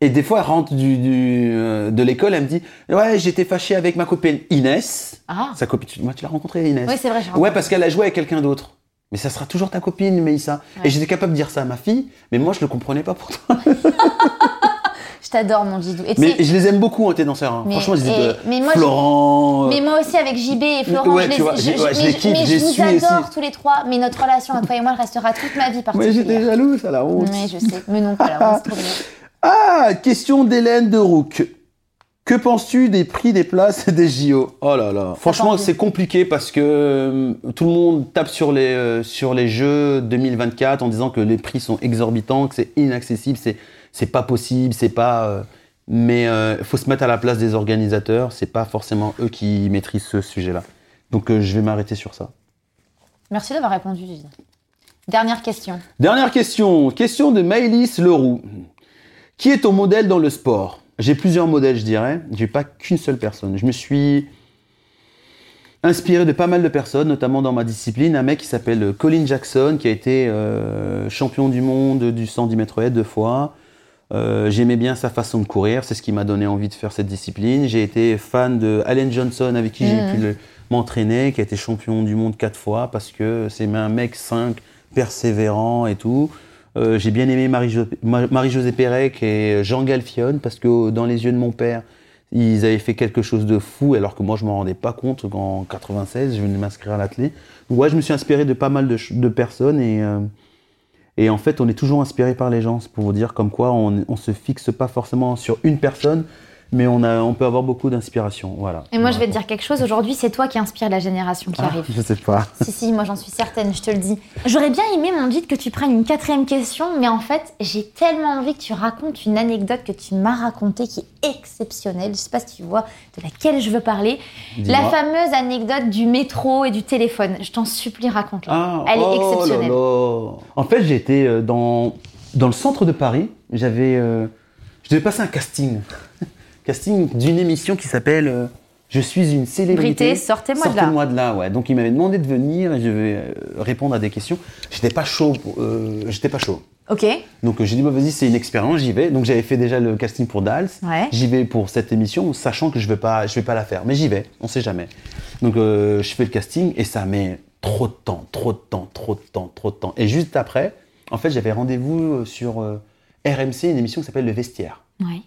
Et des fois, elle rentre du, du, euh, de l'école, elle me dit, ouais, j'étais fâchée avec ma copine Inès. Ah, Sa copine, tu- moi, tu l'as rencontrée, Inès. oui, c'est vrai, j'ai Ouais, parce qu'elle a joué avec quelqu'un d'autre. Mais ça sera toujours ta copine, Meïssa. Ouais. Et j'étais capable de dire ça à ma fille, mais moi, je le comprenais pas pourtant. Je t'adore, mon Gidou. Et Mais je les aime beaucoup, hein, tes danseurs. hein. Mais- Franchement, dis, et- euh, mais moi, Florent. euh, Mais moi aussi avec JB et Florent, Ouais, je, les, vois, je, j'ai- je- ouais, je mais les je- kiffe, mais je les suis adore aussi. tous les trois. Mais notre relation à toi et moi elle restera toute ma vie Ouais, j'étais particulière. jaloux, ça la honte. Mais je sais, mais non, pas la honte, c'est trop bien. Ah, question d'Hélène de Rook. Que penses-tu des prix des places des JO Oh là là. Franchement, c'est compliqué parce que euh, tout le monde tape sur les, euh, sur les Jeux 2024 en disant que les prix sont exorbitants, que c'est inaccessible, c'est, c'est pas possible, c'est pas. euh, mais il faut se mettre à la place des organisateurs, c'est pas forcément eux qui maîtrisent ce sujet-là. Donc je vais m'arrêter sur ça. Merci d'avoir répondu, Gilles. Dernière question. Dernière question. Question de Maëlys Leroux. Qui est ton modèle dans le sport? J'ai plusieurs modèles, je dirais. J'ai pas qu'une seule personne. Je me suis inspiré de pas mal de personnes, notamment dans ma discipline. Un mec qui s'appelle Colin Jackson, qui a été euh, champion du monde du 110 mètres haies deux fois. Euh, J'aimais bien sa façon de courir, c'est ce qui m'a donné envie de faire cette discipline. J'ai été fan de Allen Johnson, avec qui j'ai Mhm. pu m'entraîner, qui a été champion du monde quatre fois, parce que c'est un mec 5, persévérant et tout. Euh, j'ai bien aimé Marie-Jo- Ma- Marie-Josée Pérec et Jean Galfionne, parce que dans les yeux de mon père, ils avaient fait quelque chose de fou, alors que moi je m'en rendais pas compte qu'en 96, je venais m'inscrire à l'athlé. Donc ouais, je me suis inspiré de pas mal de personnes et, euh, et en fait, on est toujours inspiré par les gens, c'est pour vous dire comme quoi on, on se fixe pas forcément sur une personne, mais on, a, on peut avoir beaucoup d'inspiration. Voilà. Et moi, je vais te dire quelque chose. Aujourd'hui, c'est toi qui inspire la génération qui Ah, arrive. Je sais pas. Si, si, moi j'en suis certaine, je te le dis. J'aurais bien aimé, mon guide, que tu prennes une quatrième question, mais en fait, j'ai tellement envie que tu racontes une anecdote que tu m'as racontée qui est exceptionnelle. Je sais pas si tu vois de laquelle je veux parler. La fameuse anecdote du métro et du téléphone. Je t'en supplie, raconte-la. Ah, Elle est oh exceptionnelle. là. En fait, j'étais euh, dans, dans le centre de Paris. J'avais, euh, je devais passer un casting. Casting d'une émission qui s'appelle euh, Je suis une célébrité. Brité, sortez-moi de là. Sortez-moi de là, ouais. Donc, il m'avait demandé de venir et je vais euh, répondre à des questions. J'étais pas chaud. euh, j'étais pas chaud. Ok. Donc j'ai dit, bah, vas-y, c'est une expérience, j'y vais. Donc j'avais fait déjà le casting pour Dals. Ouais. J'y vais pour cette émission, sachant que je vais pas, je vais pas la faire. Mais j'y vais, on sait jamais. Donc euh, je fais le casting et ça met trop de temps, trop de temps, trop de temps, trop de temps. Et juste après, en fait, j'avais rendez-vous sur euh, RMC, une émission qui s'appelle Le Vestiaire. Ouais.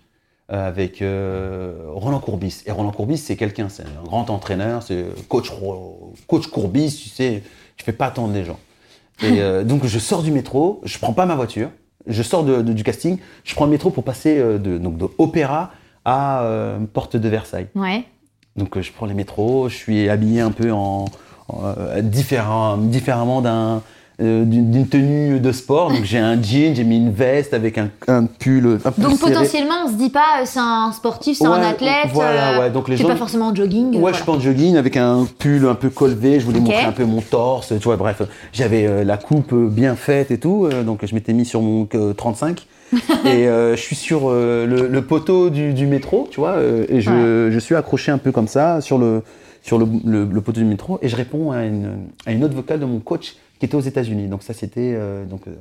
Euh, avec euh, Roland Courbis. Et Roland Courbis, c'est quelqu'un, c'est un grand entraîneur, c'est coach, coach Courbis, tu sais, tu fais pas attendre les gens. Et euh, donc je sors du métro, je prends pas ma voiture, je sors de- de- du casting, je prends le métro pour passer de, donc de Opéra à euh, Porte de Versailles. Ouais. Donc je prends les métros, je suis habillé un peu en, en, différemment d'un euh, d'une tenue de sport. Donc j'ai un jean, j'ai mis une veste avec un, un pull un peu Donc serré. potentiellement, on se dit pas euh, c'est un sportif, c'est un athlète. voilà, euh, ouais, donc les gens- pas forcément en jogging. Ouais, voilà. je suis en jogging avec un pull un peu colvé. Je voulais montrer un peu mon torse. Tu vois, bref, j'avais euh, la coupe euh, bien faite et tout. euh, donc je m'étais mis sur mon euh, 35 et euh, je suis sur euh, le, le poteau du, du métro, tu vois, euh, et je, je suis accroché un peu comme ça sur le sur le, le- le poteau du métro et je réponds à une, à une autre vocale de mon coach qui était aux États-Unis. Donc ça c'était euh, donc euh,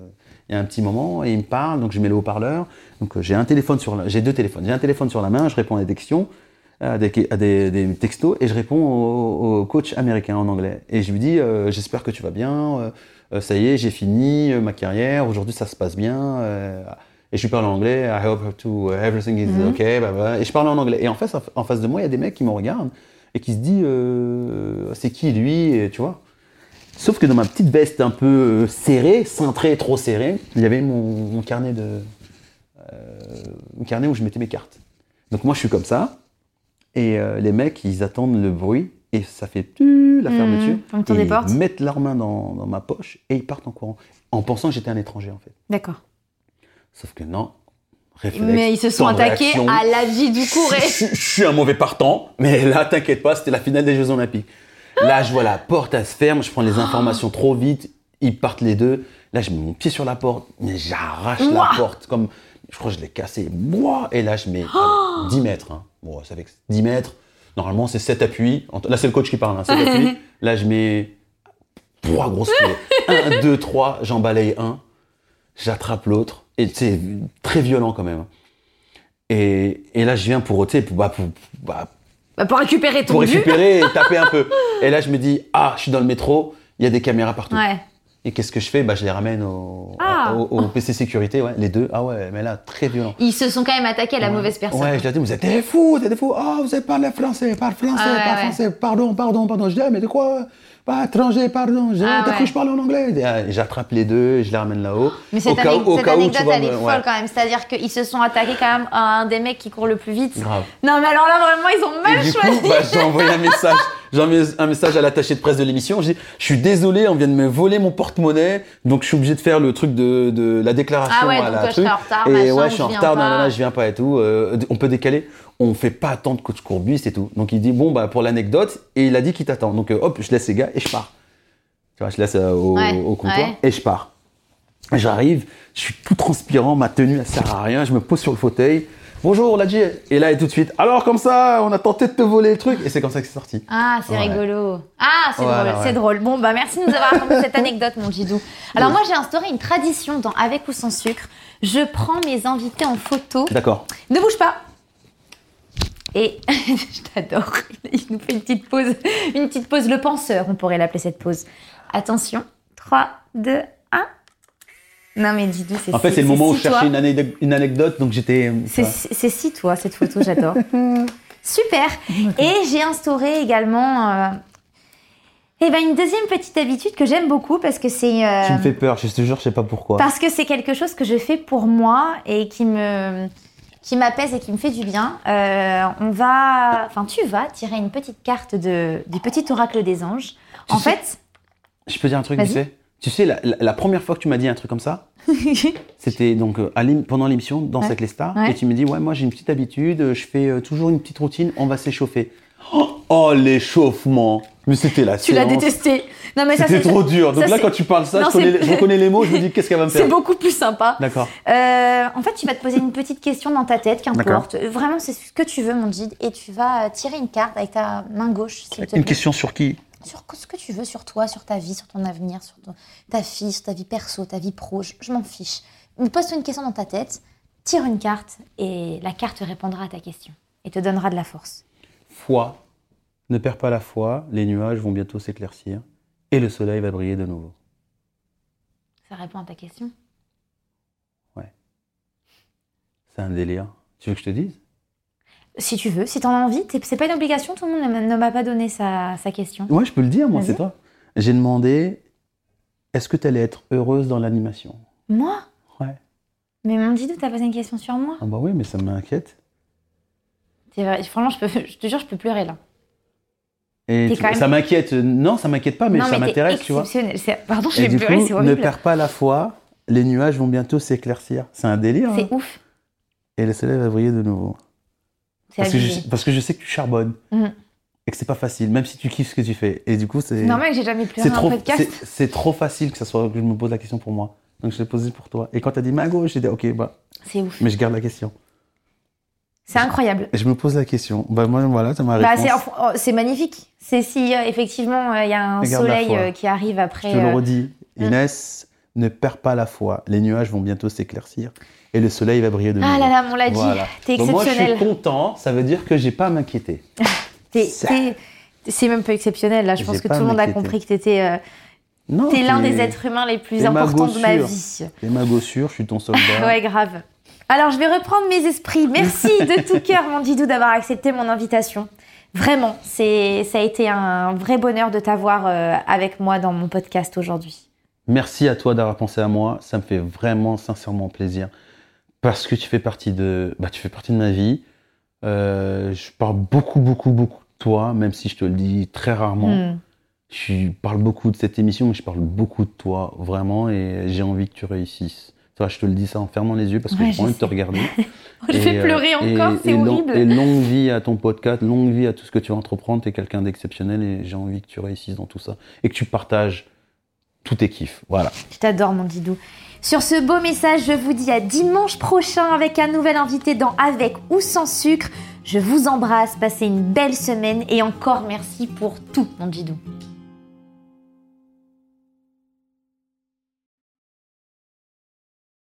il y a un petit moment et il me parle, donc je mets le haut-parleur. Donc euh, j'ai un téléphone sur la, j'ai deux téléphones. J'ai un téléphone sur la main, je réponds à des questions à des, à des- des textos et je réponds au, au coach américain en anglais. Et je lui dis J'espère que tu vas bien, ça y est, j'ai fini ma carrière, aujourd'hui ça se passe bien. et je lui parle en anglais I hope to everything is Mhm. okay. bah, bah. Et je parle en anglais. Et en face, en face de moi, il y a des mecs qui me regardent et qui se disent C'est qui lui et, Tu vois Sauf que dans ma petite veste un peu euh, serrée, cintrée, trop serrée, il y avait mon, mon carnet de. euh, mon carnet où je mettais mes cartes. Donc moi je suis comme ça, et euh, les mecs ils attendent le bruit, et ça fait tu la Mhm, fermeture. et portes. Ils mettent leurs mains dans, dans ma poche et ils partent en courant, en pensant que j'étais un étranger en fait. D'accord. Sauf que non. Réflexe, Mais ils se sont attaqués réaction. à la vie du couré. je, je suis un mauvais partant, mais là, t'inquiète pas, c'était la finale des Jeux Olympiques. Là, je vois la porte, elle se ferme, je prends les informations trop vite, ils partent les deux. Là, je mets mon pied sur la porte, mais j'arrache la porte, comme, je crois que je l'ai cassée. Ouah Et là, je mets allez, 10 mètres. hein. Bon, ça fait que 10 mètres. Normalement, c'est 7 appuis. Là, c'est le coach qui parle, hein, 7 appuis. Là, je mets trois grosses clés. 1, 2, 3, j'en balaye un, j'attrape l'autre, et c'est très violent quand même. Et, et là, je viens pour, pour, bah, pour, bah, Bah, pour récupérer ton pour récupérer et taper un peu. Et là, je me dis, ah, je suis dans le métro, il y a des caméras partout. Ouais. Et qu'est-ce que je fais? Bah, Je les ramène au, Ah. au, au PC sécurité, ouais, les deux. Ah ouais, mais là, très violent. Ils se sont quand même attaqués à la Ouais. mauvaise personne. Ouais, je leur dis, vous êtes des fous, vous êtes des fous. Ah, vous avez parlé français, parle français, Ah parle français, pardon, pardon, pardon. Je dis, ah, mais de quoi? Pas étranger, pardon. Je Ah ouais. je parlais en anglais Et, ah, J'attrape les deux et je les ramène là-haut. Mais cette, Au cas où- au cette cas anecdote, vois, elle est folle ouais. quand même. C'est-à-dire qu'ils se sont attaqués quand même à un des mecs qui court le plus vite. Grave. Non, mais alors là, vraiment, ils ont mal Et du choisi. coup, bah, j'ai envoyé un message. J'ai envoyé un message à l'attaché de presse de l'émission. J'ai dit, je suis désolé, on vient de me voler mon porte-monnaie, donc je suis obligé de faire le truc de, de la déclaration Ah ouais, à la je truc. retard, et machin, ouais, ou je suis en je retard, pas. nanana, je viens pas et tout. Euh, on peut décaler. On fait pas attendre coach Courbus et tout. Donc il dit bon bah pour l'anecdote et il a dit qu'il t'attend. Donc euh, hop, je laisse les gars et je pars. Tu vois, je laisse euh, au, Ouais, au comptoir et je pars. J'arrive, je suis tout transpirant, ma tenue elle sert à rien, je me pose sur le fauteuil. Bonjour, Ladji. Et là, et tout de suite, alors comme ça, on a tenté de te voler le truc. Et c'est comme ça que c'est sorti. Ah, c'est rigolo. Ah, c'est Voilà, drôle, ouais. c'est drôle. Bon, bah merci de nous avoir raconté cette anecdote, mon Jidou. Alors moi, j'ai instauré une tradition dans Avec ou sans sucre. Je prends mes invités en photo. D'accord. Ne bouge pas. Et je t'adore. Il nous fait une petite pause, une petite pause. Le penseur, on pourrait l'appeler cette pause. Attention. 3, 2, 1. Non mais Didou, c'est En fait, c'est le moment où je cherchais une, anecdote- une anecdote, donc j'étais. euh, C'est si toi cette photo, j'adore. Super. Et j'ai instauré également euh, eh ben, une deuxième petite habitude que j'aime beaucoup parce que c'est euh, Tu me fais peur, je te jure, je sais pas pourquoi. parce que c'est quelque chose que je fais pour moi et qui me qui m'apaise et qui me fait du bien. Euh, on va, enfin tu vas tirer une petite carte de du petit oracle des anges. Tu en sais- fait, Je peux dire un truc vite Vas-y. Tu sais, la, la- la première fois que tu m'as dit un truc comme ça, c'était donc euh, à pendant l'émission Danse Ouais. avec les stars, Ouais. et tu me dis, ouais, moi j'ai une petite habitude, euh, je fais euh, toujours une petite routine, on va s'échauffer. Oh, oh, l'échauffement Mais c'était la tu l'as détesté. Non mais ça c'est trop dur. Donc ça, là, quand tu parles ça, Non, je, connais les, je reconnais les mots, je me dis, qu'est-ce qu'elle va me faire c'est beaucoup plus sympa. D'accord. Euh, en fait, tu vas te poser une petite question dans ta tête, qu'importe. Vraiment, c'est ce que tu veux, mon guide. Et tu vas tirer une carte avec ta main gauche, Une question sur qui? Sur ce que tu veux, sur toi, sur ta vie, sur ton avenir, sur ton- ta fille, sur ta vie perso, ta vie pro. Je, je m'en fiche. Pose-toi une question dans ta tête, tire une carte et la carte répondra à ta question et te donnera de la force. Foi. Ne perds pas la foi, les nuages vont bientôt s'éclaircir et le soleil va briller de nouveau. Ça répond à ta question? C'est un délire. Tu veux que je te dise? Si tu veux, si tu en as envie, c'est pas une obligation, tout le monde ne m'a pas donné sa, sa question. Ouais, je peux le dire, moi, c'est toi. J'ai demandé est-ce que tu allais être heureuse dans l'animation? Moi? Ouais. Mais mon Didou, t'as posé une question sur moi Ah bah oui, mais ça m'inquiète. Franchement, je, peux, je te jure, je peux pleurer là. Et tu- même- ça m'inquiète. Non, ça m'inquiète pas, mais non, ça m'intéresse, tu vois. Pardon, je Et vais du pleurer, coup, c'est ne perds pas la foi, les nuages vont bientôt s'éclaircir. C'est un délire. hein. C'est ouf. Et le soleil va briller de nouveau. Parce que, je, parce que je sais que tu charbonnes. Mhm. Et que c'est pas facile, même si tu kiffes ce que tu fais. Et du coup, c'est. Normal que j'ai jamais pleuré un trop, podcast. c'est- trop facile que, ça soit, que je me pose la question pour moi. Donc je l'ai posée pour toi. Et quand tu as dit main gauche, j'ai dit ok, bah, C'est ouf. mais je garde la question. C'est incroyable. Je me pose la question. Bah moi, voilà, t'as ma Bah, réponse. c'est oh, c'est magnifique. C'est si euh, effectivement euh, il y a un Regarde soleil euh, qui arrive je après. te le euh, redis. Inès, ne perds pas la foi. Les nuages vont bientôt s'éclaircir. Et le soleil va briller de nouveau. Ah là là, on l'a dit. Voilà. T'es Donc moi, je suis exceptionnel. content. Ça veut dire que j'ai pas à m'inquiéter. C'est même pas exceptionnel là. Je pense que tout le monde a compris que t'étais euh, t'es l'un des êtres humains les plus importants de ma vie. T'es ma gossure, je suis ton soldat. Ouais, grave. Alors, je vais reprendre mes esprits. Merci de tout cœur, mon Didou, d'avoir accepté mon invitation. Vraiment, c'est, ça a été un vrai bonheur de t'avoir euh, avec moi dans mon podcast aujourd'hui. Merci à toi d'avoir pensé à moi. Ça me fait vraiment sincèrement plaisir parce que tu fais partie de, bah, tu fais partie de ma vie. Euh, je parle beaucoup, beaucoup, beaucoup de toi, même si je te le dis très rarement. Hmm. Je parle beaucoup de cette émission, mais je parle beaucoup de toi, vraiment, et j'ai envie que tu réussisses. Toi, je te le dis ça en fermant les yeux parce que Ouais, j'ai envie de te regarder. Je Et, vais euh, pleurer encore, c'est et long- horrible. Et longue vie à ton podcast, longue vie à tout ce que tu vas entreprendre. Tu es quelqu'un d'exceptionnel et j'ai envie que tu réussisses dans tout ça. Et que tu partages tous tes kiffs. Voilà. Je t'adore, mon Didou. Sur ce beau message, je vous dis à dimanche prochain avec un nouvel invité dans Avec ou sans sucre. Je vous embrasse, passez une belle semaine et encore merci pour tout, mon Didou.